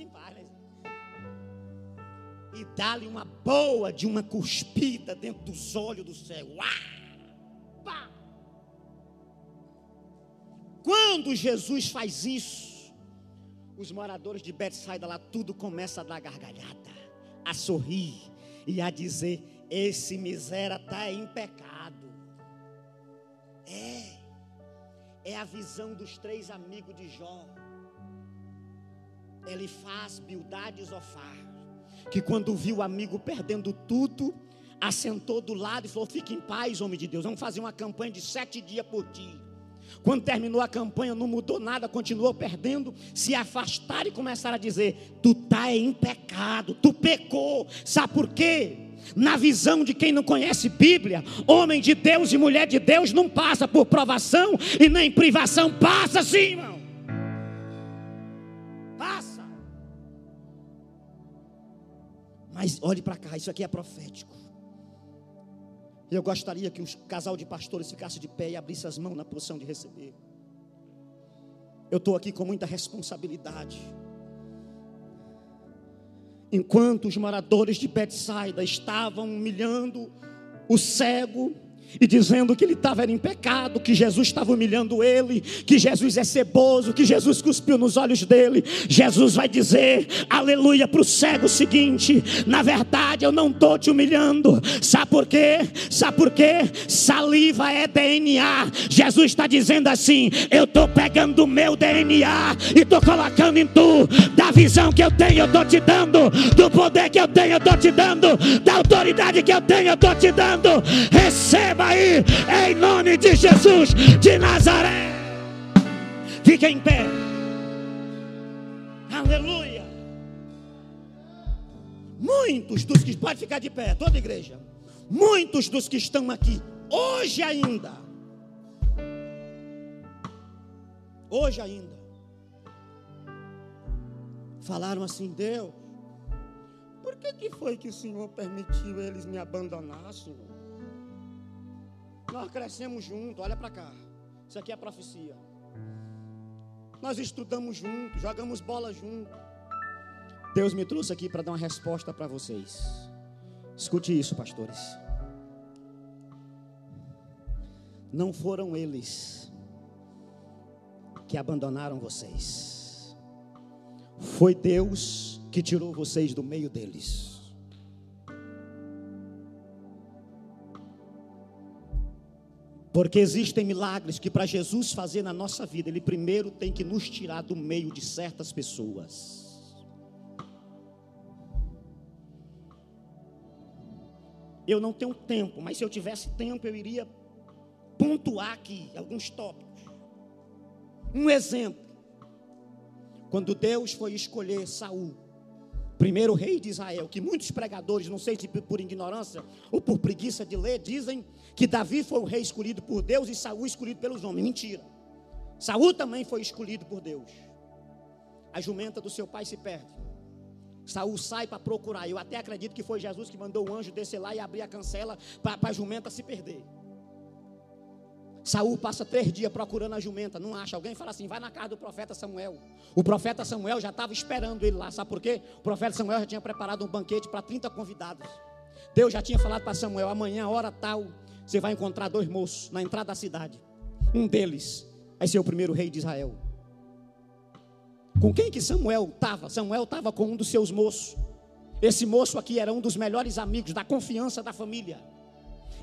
Em paz? E dá-lhe uma boa de uma cuspida dentro dos olhos do céu. Pá! Quando Jesus faz isso, os moradores de Betsaida lá tudo começa a dar gargalhada, a sorrir e a dizer: esse miséria está em pecado. É, é a visão dos três amigos de Jó. Ele faz Bildade e Zofar, que quando viu o amigo perdendo tudo, assentou do lado e falou: Fique em paz, homem de Deus, vamos fazer uma campanha de sete dias por dia. Quando terminou a campanha, não mudou nada, continuou perdendo. Se afastaram e começaram a dizer: Tu está em pecado, tu pecou. Sabe por quê? Na visão de quem não conhece Bíblia, homem de Deus e mulher de Deus não passa por provação e nem privação, passa sim, irmão. Mas olhe para cá, isso aqui é profético. Eu gostaria que o casal de pastores ficasse de pé e abrisse as mãos na posição de receber. Eu estou aqui com muita responsabilidade. Enquanto os moradores de Betsaida estavam humilhando o cego, e dizendo que ele estava em pecado, que Jesus estava humilhando ele, que Jesus é ceboso, que Jesus cuspiu nos olhos dele. Jesus vai dizer, aleluia, para o cego seguinte: na verdade eu não estou te humilhando, sabe por quê? Sabe por quê? Saliva é DNA. Jesus está dizendo assim: eu estou pegando o meu DNA e estou colocando em tu, da visão que eu tenho, eu estou te dando, do poder que eu tenho, eu estou te dando, da autoridade que eu tenho, eu estou te dando. Receba receba aí, em nome de Jesus de Nazaré. Fique em pé. Aleluia. Muitos dos que, pode ficar de pé, toda igreja. Muitos dos que estão aqui, hoje ainda, hoje ainda, falaram assim: Deus, por que, que foi que o Senhor permitiu eles me abandonar, Senhor? Nós crescemos juntos, olha para cá. Isso aqui é profecia. Nós estudamos juntos, jogamos bola juntos. Deus me trouxe aqui para dar uma resposta para vocês. Escute isso, pastores. Não foram eles que abandonaram vocês. Foi Deus que tirou vocês do meio deles. Porque existem milagres que para Jesus fazer na nossa vida, Ele primeiro tem que nos tirar do meio de certas pessoas. Eu não tenho tempo, mas se eu tivesse tempo, eu iria pontuar aqui alguns tópicos. Um exemplo. Quando Deus foi escolher Saul, primeiro rei de Israel, que muitos pregadores, não sei se por ignorância ou por preguiça de ler, dizem que Davi foi o rei escolhido por Deus e Saul escolhido pelos homens. Mentira. Saul também foi escolhido por Deus. A jumenta do seu pai se perde. Saul sai para procurar. Eu até acredito que foi Jesus que mandou o anjo descer lá e abrir a cancela para a jumenta se perder. Saul passa três dias procurando a jumenta, não acha. Alguém fala assim: vai na casa do profeta Samuel. O profeta Samuel já estava esperando ele lá, sabe por quê? O profeta Samuel já tinha preparado um banquete para 30 convidados. Deus já tinha falado para Samuel: amanhã, hora tal, você vai encontrar dois moços na entrada da cidade. Um deles vai ser o primeiro rei de Israel. Com quem que Samuel estava? Samuel estava com um dos seus moços. Esse moço aqui era um dos melhores amigos, da confiança da família.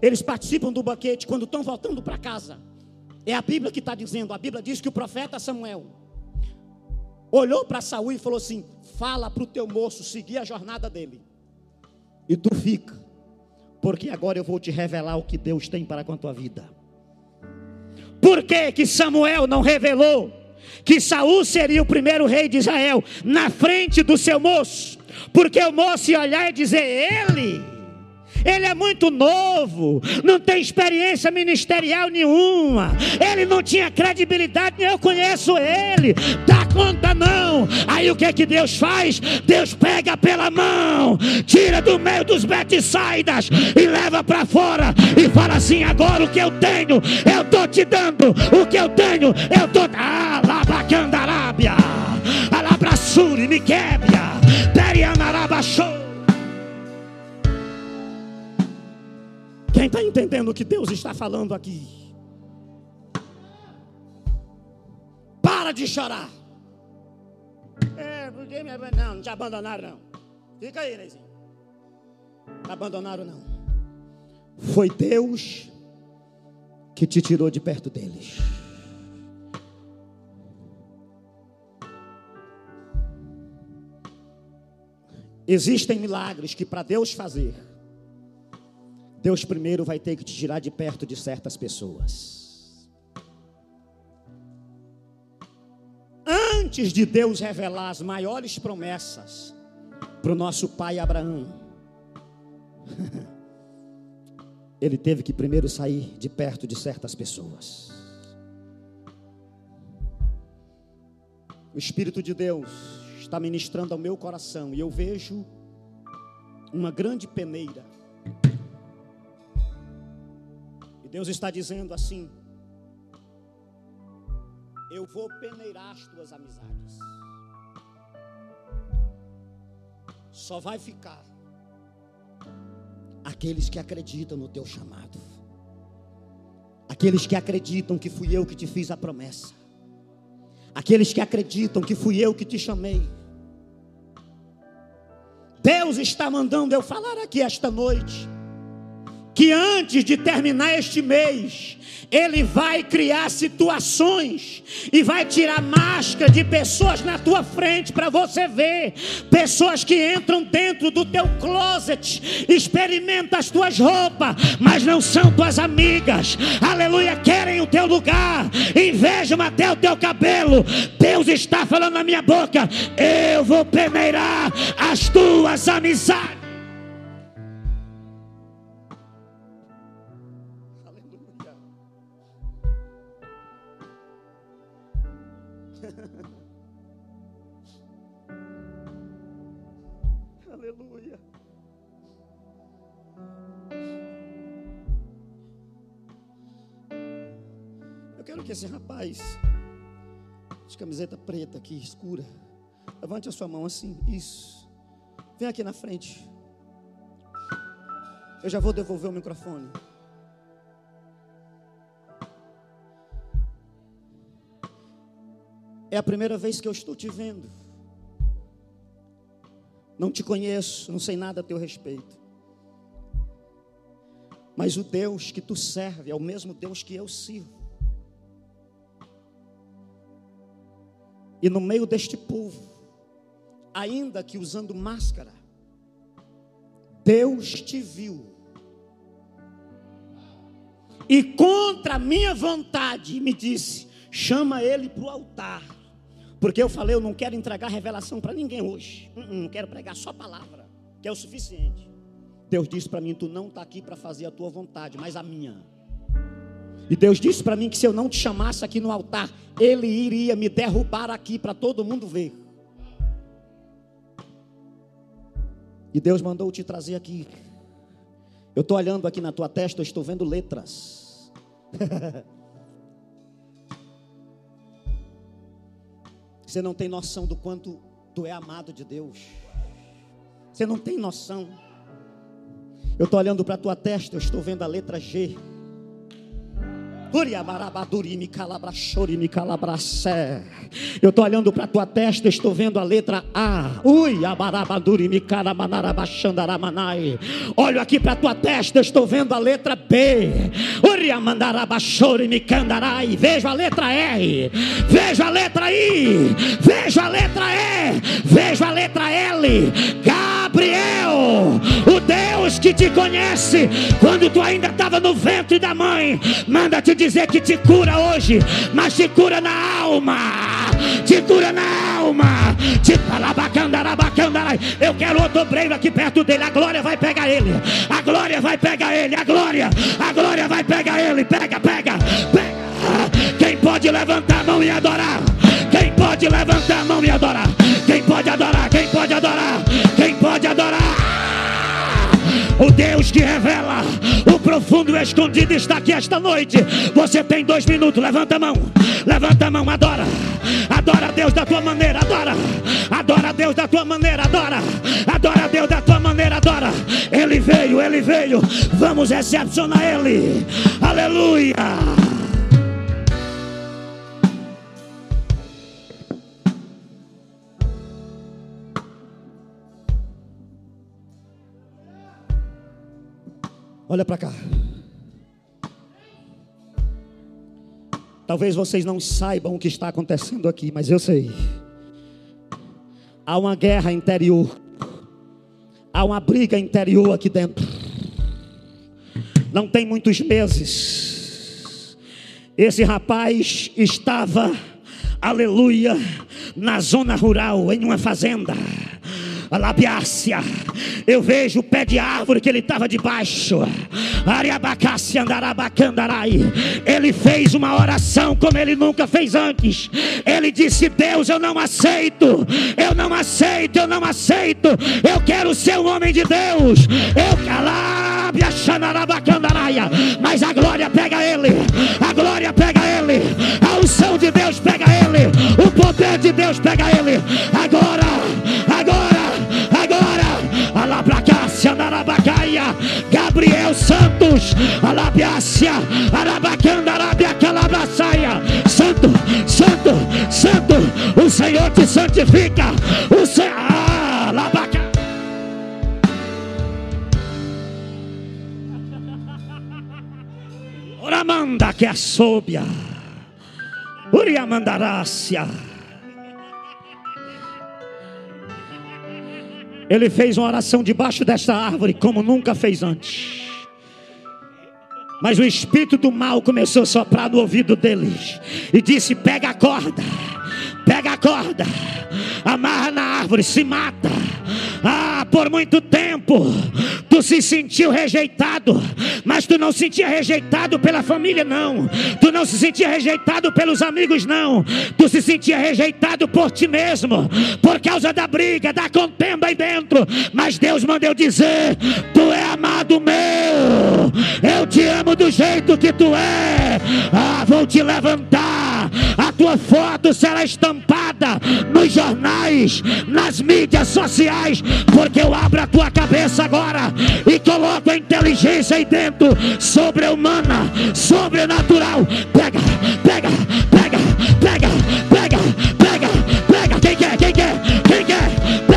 Eles participam do banquete quando estão voltando para casa. É a Bíblia que está dizendo. A Bíblia diz que o profeta Samuel olhou para Saul e falou assim: Fala para o teu moço seguir a jornada dele. E tu fica porque agora eu vou te revelar o que Deus tem para com a tua vida. Por que, que Samuel não revelou que Saul seria o primeiro rei de Israel na frente do seu moço? Porque o moço ia olhar e dizer: Ele ele é muito novo, não tem experiência ministerial nenhuma, ele não tinha credibilidade, eu conheço ele, dá conta não. Aí o que é que Deus faz? Deus pega pela mão, tira do meio dos betissaidas e leva para fora e fala assim: agora o que eu tenho, eu estou te dando, o que eu tenho, eu estou. Ah, lá para Candarábia, Alabrassuri, Miquébia, Perianarabachou. Quem está entendendo o que Deus está falando aqui? Para de chorar. É, porque me não, não te abandonaram não. Fica aí, Neizinho. Não abandonaram não. Foi Deus que te tirou de perto deles. Existem milagres que para Deus fazer Deus primeiro vai ter que te tirar de perto de certas pessoas. Antes de Deus revelar as maiores promessas para o nosso pai Abraão, *laughs* ele teve que primeiro sair de perto de certas pessoas. O Espírito de Deus está ministrando ao meu coração e eu vejo uma grande peneira Deus está dizendo assim: Eu vou peneirar as tuas amizades. Só vai ficar aqueles que acreditam no teu chamado. Aqueles que acreditam que fui eu que te fiz a promessa. Aqueles que acreditam que fui eu que te chamei. Deus está mandando eu falar aqui esta noite que antes de terminar este mês, Ele vai criar situações e vai tirar máscara de pessoas na tua frente para você ver. Pessoas que entram dentro do teu closet, experimentam as tuas roupas, mas não são tuas amigas. Aleluia, querem o teu lugar, invejam até o teu cabelo. Deus está falando na minha boca: eu vou peneirar as tuas amizades. Esse rapaz de camiseta preta aqui, escura, Levante a sua mão assim, isso. Vem aqui na frente. Eu já vou devolver o microfone. É a primeira vez que eu estou te vendo. Não te conheço, não sei nada a teu respeito. Mas o Deus que tu serve é o mesmo Deus que eu sirvo. E no meio deste povo, ainda que usando máscara, Deus te viu. E contra a minha vontade me disse: chama ele para o altar. Porque eu falei, eu não quero entregar revelação para ninguém hoje. Não, não quero pregar só palavra, que é o suficiente. Deus disse para mim: Tu não está aqui para fazer a tua vontade, mas a minha. E Deus disse para mim que se eu não te chamasse aqui no altar, Ele iria me derrubar aqui para todo mundo ver. E Deus mandou te trazer aqui. Eu estou olhando aqui na tua testa, eu estou vendo letras. *laughs* Você não tem noção do quanto tu é amado de Deus. Você não tem noção. Eu estou olhando para a tua testa, eu estou vendo a letra G. Eu estou olhando para a tua testa, estou vendo a letra A. Olho aqui para a tua testa, estou vendo a letra B. Vejo a letra R. Vejo a letra I. Vejo a letra E. Vejo a letra L. Gabriel, o Deus que te conhece quando tu ainda estava no ventre da mãe, manda te dizer que te cura hoje, mas te cura na alma. Te cura na alma. Te Eu quero outro obreiro aqui perto dele. A glória vai pegar ele. A glória vai pegar ele. A glória. A glória vai pegar ele. Pega, pega, pega. Quem pode levantar a mão e adorar? Quem pode levantar a mão e adorar? Quem pode adorar? Quem pode adorar? Pode adorar? O Deus que revela o profundo e escondido está aqui esta noite. Você tem dois minutos, levanta a mão, levanta a mão, adora, adora a Deus da tua maneira, adora, adora a Deus da tua maneira, adora, adora a Deus da tua maneira, adora. Ele veio, ele veio, vamos recepcionar Ele, aleluia. Olha para cá. Talvez vocês não saibam o que está acontecendo aqui, mas eu sei. Há uma guerra interior. Há uma briga interior aqui dentro. Não tem muitos meses. Esse rapaz estava, aleluia, na zona rural, em uma fazenda a labiácia. Eu vejo o pé de árvore que ele estava debaixo. Ele fez uma oração como ele nunca fez antes. Ele disse: Deus, eu não aceito, eu não aceito, eu não aceito. Eu quero ser um homem de Deus. Eu mas a glória pega ele, a glória pega ele, a unção de Deus pega ele, o poder de Deus pega ele. Agora Narabacaia, Gabriel Santos, Alabiácia, Arabacanda, Arabia, Calabraçaia, Santo, Santo, Santo, o Senhor te santifica, o Senhor, ah, Alabaca. Oramanda que é assobia, Uriamandarácia. Ele fez uma oração debaixo desta árvore como nunca fez antes. Mas o espírito do mal começou a soprar no ouvido deles e disse: Pega a corda, pega a corda, amarra na árvore, se mata. Ah, por muito tempo tu se sentiu rejeitado, mas tu não sentia rejeitado pela família, não. Tu não se sentia rejeitado pelos amigos, não. Tu se sentia rejeitado por ti mesmo, por causa da briga, da contenda aí dentro. Mas Deus mandou dizer: Tu é amado meu, Eu te amo do jeito que tu é. Ah, vou te levantar. Tua foto será estampada nos jornais, nas mídias sociais, porque eu abro a tua cabeça agora e coloco a inteligência aí dentro, sobre-humana, sobrenatural. Pega, pega, pega, pega, pega, pega, pega. Quem quer? Quem quer? Quem quer?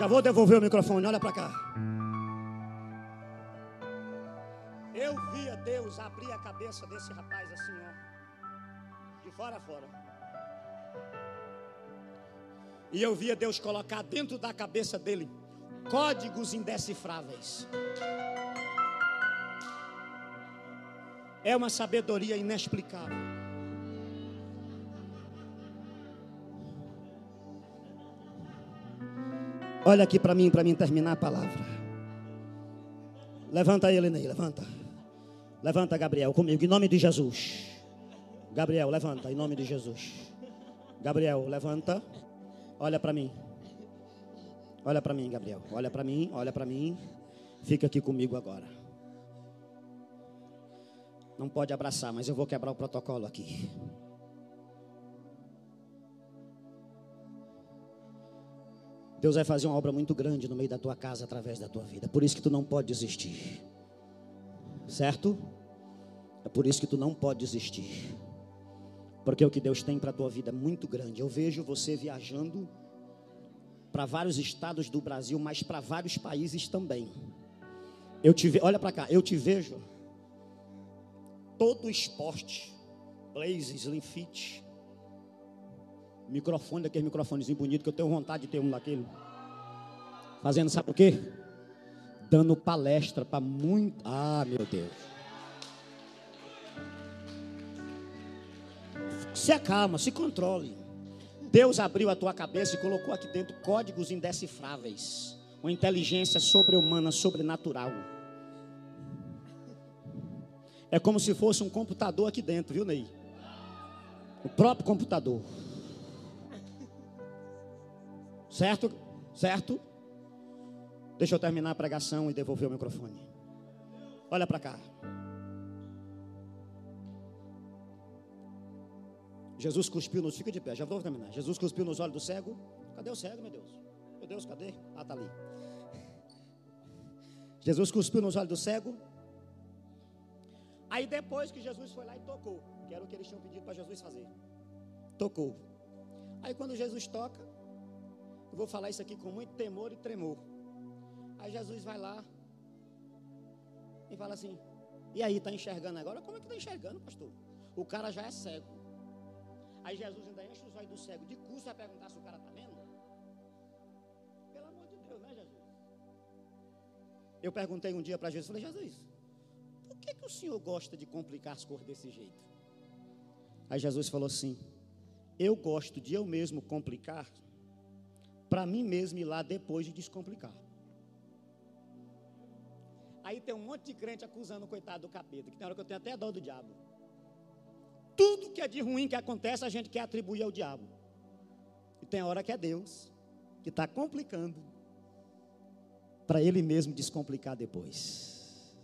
Já vou devolver o microfone, olha para cá. Eu via Deus abrir a cabeça desse rapaz assim, ó, de fora a fora. E eu via Deus colocar dentro da cabeça dele códigos indecifráveis. É uma sabedoria inexplicável. Olha aqui para mim, para mim terminar a palavra. Levanta ele, Ney, levanta. Levanta, Gabriel, comigo, em nome de Jesus. Gabriel, levanta, em nome de Jesus. Gabriel, levanta. Olha para mim. Olha para mim, Gabriel. Olha para mim, olha para mim. Fica aqui comigo agora. Não pode abraçar, mas eu vou quebrar o protocolo aqui. Deus vai fazer uma obra muito grande no meio da tua casa através da tua vida. Por isso que tu não pode desistir. Certo? É por isso que tu não pode desistir. Porque o que Deus tem para a tua vida é muito grande. Eu vejo você viajando para vários estados do Brasil, mas para vários países também. Eu te ve... olha para cá, eu te vejo todo esporte, Blaze, Slim Fit, microfone, daquele microfonezinho bonito que eu tenho vontade de ter um daquele. Fazendo sabe o quê? Dando palestra para muito. Ah, meu Deus. Se acalma, se controle. Deus abriu a tua cabeça e colocou aqui dentro códigos indecifráveis. Uma inteligência sobre-humana, sobrenatural. É como se fosse um computador aqui dentro, viu, Ney? O próprio computador. Certo? Certo? Deixa eu terminar a pregação e devolver o microfone. Olha para cá. Jesus cuspiu nos. Fica de pé, já vou terminar. Jesus cuspiu nos olhos do cego. Cadê o cego, meu Deus? Meu Deus, cadê? Ah, tá ali. Jesus cuspiu nos olhos do cego. Aí depois que Jesus foi lá e tocou, que era o que eles tinham pedido para Jesus fazer. Tocou. Aí quando Jesus toca, eu vou falar isso aqui com muito temor e tremor. Aí Jesus vai lá e fala assim: E aí, está enxergando agora? Como é que está enxergando, pastor? O cara já é cego. Aí Jesus ainda enche os olhos do cego de curso vai perguntar se o cara está vendo? Pelo amor de Deus, né, Jesus? Eu perguntei um dia para Jesus, falei, Jesus, por que, que o senhor gosta de complicar as coisas desse jeito? Aí Jesus falou assim, eu gosto de eu mesmo complicar, para mim mesmo ir lá depois de descomplicar. Aí tem um monte de crente acusando o coitado do capeta, que tem hora que eu tenho até dó do diabo. Tudo que é de ruim que acontece, a gente quer atribuir ao diabo. E tem hora que é Deus que está complicando para Ele mesmo descomplicar depois.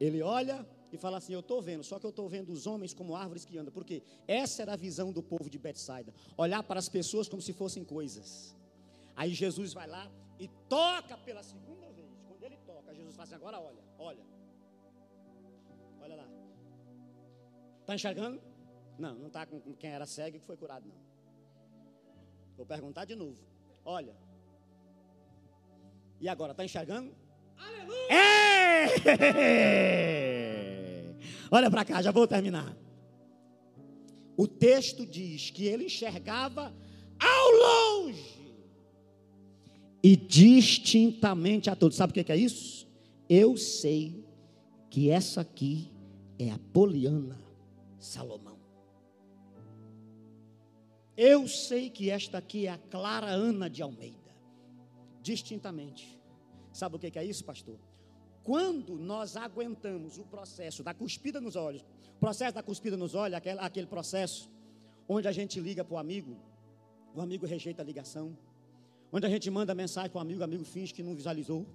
Ele olha e fala assim: Eu estou vendo, só que eu estou vendo os homens como árvores que andam. Porque essa era a visão do povo de Betsaida: olhar para as pessoas como se fossem coisas. Aí Jesus vai lá e toca pela segunda vez. Quando ele toca, Jesus fala assim: Agora olha, olha. Olha lá. Está enxergando? Não, não está com quem era cego que foi curado, não. Vou perguntar de novo. Olha. E agora, está enxergando? Aleluia! É! *laughs* Olha para cá, já vou terminar. O texto diz que ele enxergava ao longe e distintamente a todos. Sabe o que é isso? Eu sei que essa aqui é a Poliana Salomão. Eu sei que esta aqui é a Clara Ana de Almeida, distintamente. Sabe o que é isso, pastor? Quando nós aguentamos o processo da cuspida nos olhos, o processo da cuspida nos olhos, aquele, aquele processo onde a gente liga para o amigo, o amigo rejeita a ligação, onde a gente manda mensagem para o amigo, o amigo finge que não visualizou.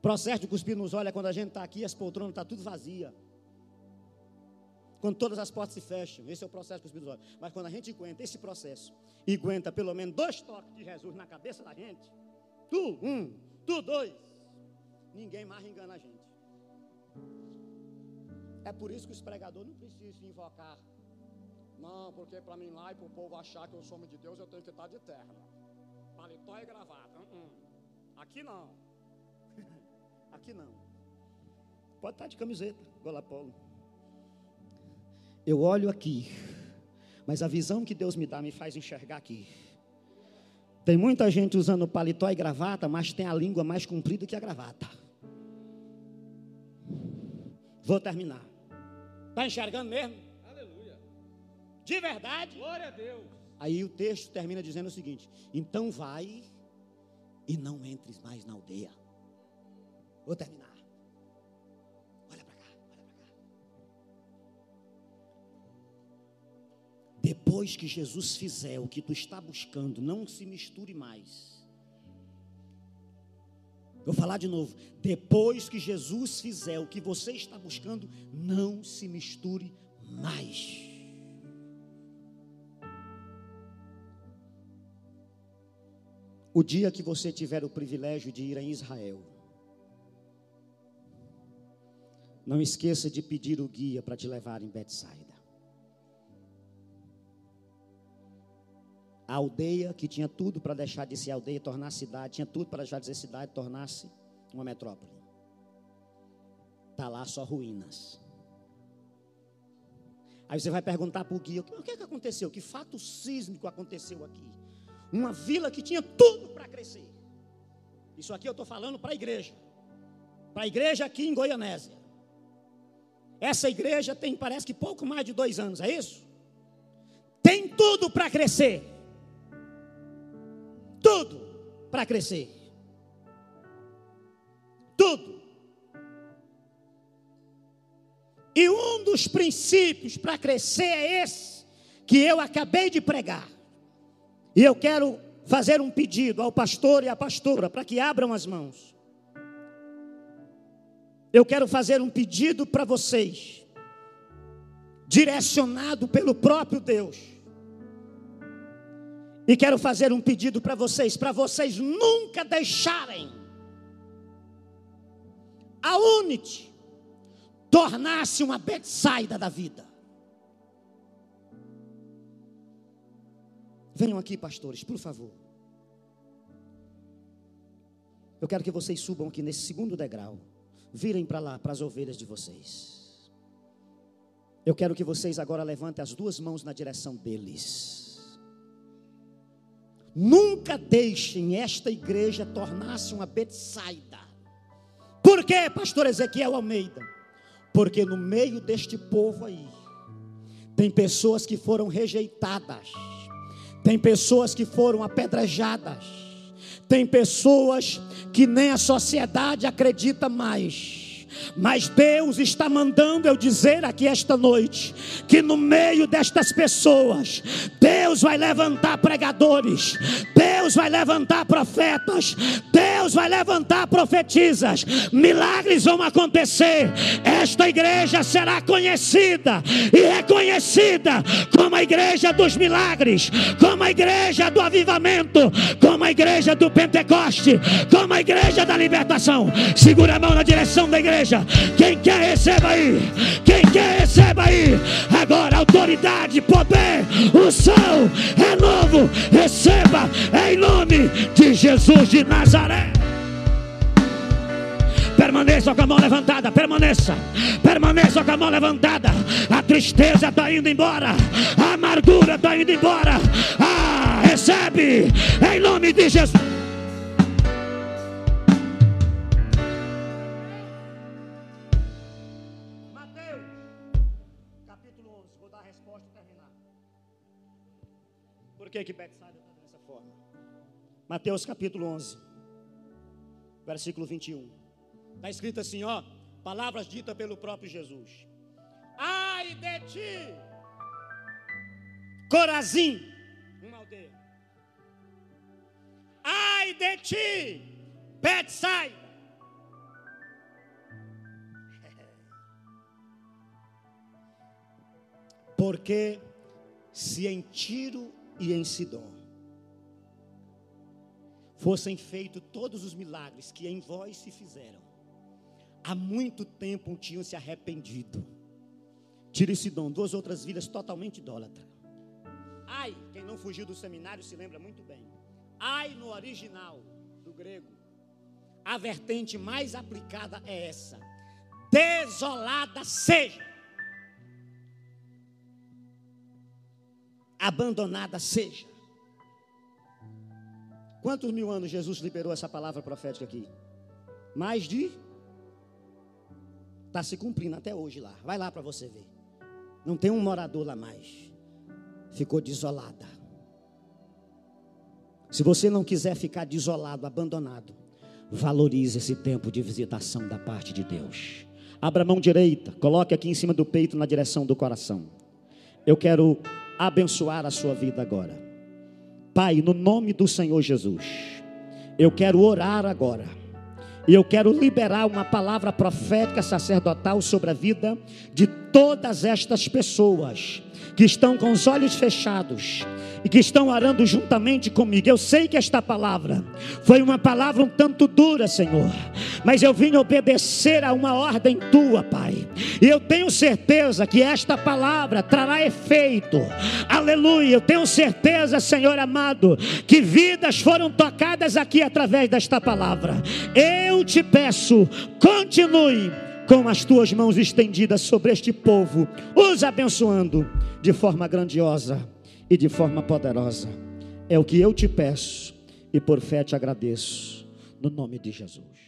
Processo de cuspir nos olhos é quando a gente está aqui, as poltronas estão tá tudo vazia. Quando todas as portas se fecham, esse é o processo de cuspir nos olhos. Mas quando a gente aguenta esse processo, e aguenta pelo menos dois toques de Jesus na cabeça da gente, tu um, tu dois, ninguém mais engana a gente. É por isso que os pregadores não precisam invocar. Não, porque para mim lá e para o povo achar que eu sou homem de Deus, eu tenho que estar de terra. Paletó e gravata. Uh -uh. Aqui não. *laughs* Aqui não. Pode estar de camiseta, Golapolo. Eu olho aqui, mas a visão que Deus me dá me faz enxergar aqui. Tem muita gente usando paletó e gravata, mas tem a língua mais comprida que a gravata. Vou terminar. Está enxergando mesmo? Aleluia. De verdade? Glória a Deus. Aí o texto termina dizendo o seguinte: Então vai e não entres mais na aldeia. Vou terminar. Olha para cá, olha para cá. Depois que Jesus fizer o que tu está buscando, não se misture mais. Vou falar de novo. Depois que Jesus fizer o que você está buscando, não se misture mais. O dia que você tiver o privilégio de ir a Israel, não esqueça de pedir o guia para te levar em Betsaida. A aldeia que tinha tudo para deixar de ser aldeia e tornar cidade, tinha tudo para deixar de ser cidade tornar-se uma metrópole. Está lá só ruínas. Aí você vai perguntar para o guia: o que, é que aconteceu? Que fato sísmico aconteceu aqui? Uma vila que tinha tudo para crescer. Isso aqui eu estou falando para a igreja. Para a igreja aqui em Goianésia. Essa igreja tem, parece que pouco mais de dois anos, é isso? Tem tudo para crescer. Tudo para crescer. Tudo. E um dos princípios para crescer é esse que eu acabei de pregar. E eu quero fazer um pedido ao pastor e à pastora para que abram as mãos. Eu quero fazer um pedido para vocês, direcionado pelo próprio Deus. E quero fazer um pedido para vocês, para vocês nunca deixarem a Unity tornar-se uma Betsaida da vida. Venham aqui, pastores, por favor. Eu quero que vocês subam aqui nesse segundo degrau. Virem para lá, para as ovelhas de vocês. Eu quero que vocês agora levantem as duas mãos na direção deles. Nunca deixem esta igreja tornar-se uma Betsaida. Por quê, pastor Ezequiel Almeida? Porque no meio deste povo aí, tem pessoas que foram rejeitadas tem pessoas que foram apedrejadas. Tem pessoas que nem a sociedade acredita mais. Mas Deus está mandando eu dizer aqui esta noite que no meio destas pessoas, Deus vai levantar pregadores, Deus vai levantar profetas, Deus vai levantar profetisas, milagres vão acontecer. Esta igreja será conhecida e reconhecida como a igreja dos milagres, como a igreja do avivamento, como a igreja do Pentecoste, como a igreja da libertação. Segura a mão na direção da igreja igreja. Quem quer, receba aí. Quem quer, receba aí. Agora, autoridade, poder, o céu é novo. Receba em nome de Jesus de Nazaré. Permaneça com a mão levantada, permaneça, permaneça com a mão levantada. A tristeza está indo embora, a amargura está indo embora. Ah, recebe em nome de Jesus. Que que Betsaida está dessa forma? Mateus capítulo 11, versículo 21. Está escrito assim, ó, palavras ditas pelo próprio Jesus. Ai de ti, Corazim, uma aldeia. Ai de ti, Betsai. *laughs* Porque se em Tiro e em Sidom fossem feitos todos os milagres que em vós se fizeram, há muito tempo tinham se arrependido. Tiro e Sidom, duas outras vidas totalmente idólatras. Ai, quem não fugiu do seminário se lembra muito bem. Ai no original do grego, a vertente mais aplicada é essa: desolada seja, abandonada seja. Quantos mil anos Jesus liberou essa palavra profética aqui? Mais de. Está se cumprindo até hoje lá. Vai lá para você ver. Não tem um morador lá mais ficou desolada. Se você não quiser ficar desolado, abandonado, valorize esse tempo de visitação da parte de Deus. Abra a mão direita, coloque aqui em cima do peito na direção do coração. Eu quero abençoar a sua vida agora. Pai, no nome do Senhor Jesus, eu quero orar agora. E eu quero liberar uma palavra profética sacerdotal sobre a vida de todas estas pessoas que estão com os olhos fechados e que estão orando juntamente comigo. Eu sei que esta palavra foi uma palavra um tanto dura, Senhor, mas eu vim obedecer a uma ordem tua, Pai. E eu tenho certeza que esta palavra trará efeito. Aleluia. Eu tenho certeza, Senhor amado, que vidas foram tocadas aqui através desta palavra. Eu te peço, continue com as tuas mãos estendidas sobre este povo, os abençoando de forma grandiosa e de forma poderosa. É o que eu te peço e por fé te agradeço, no nome de Jesus.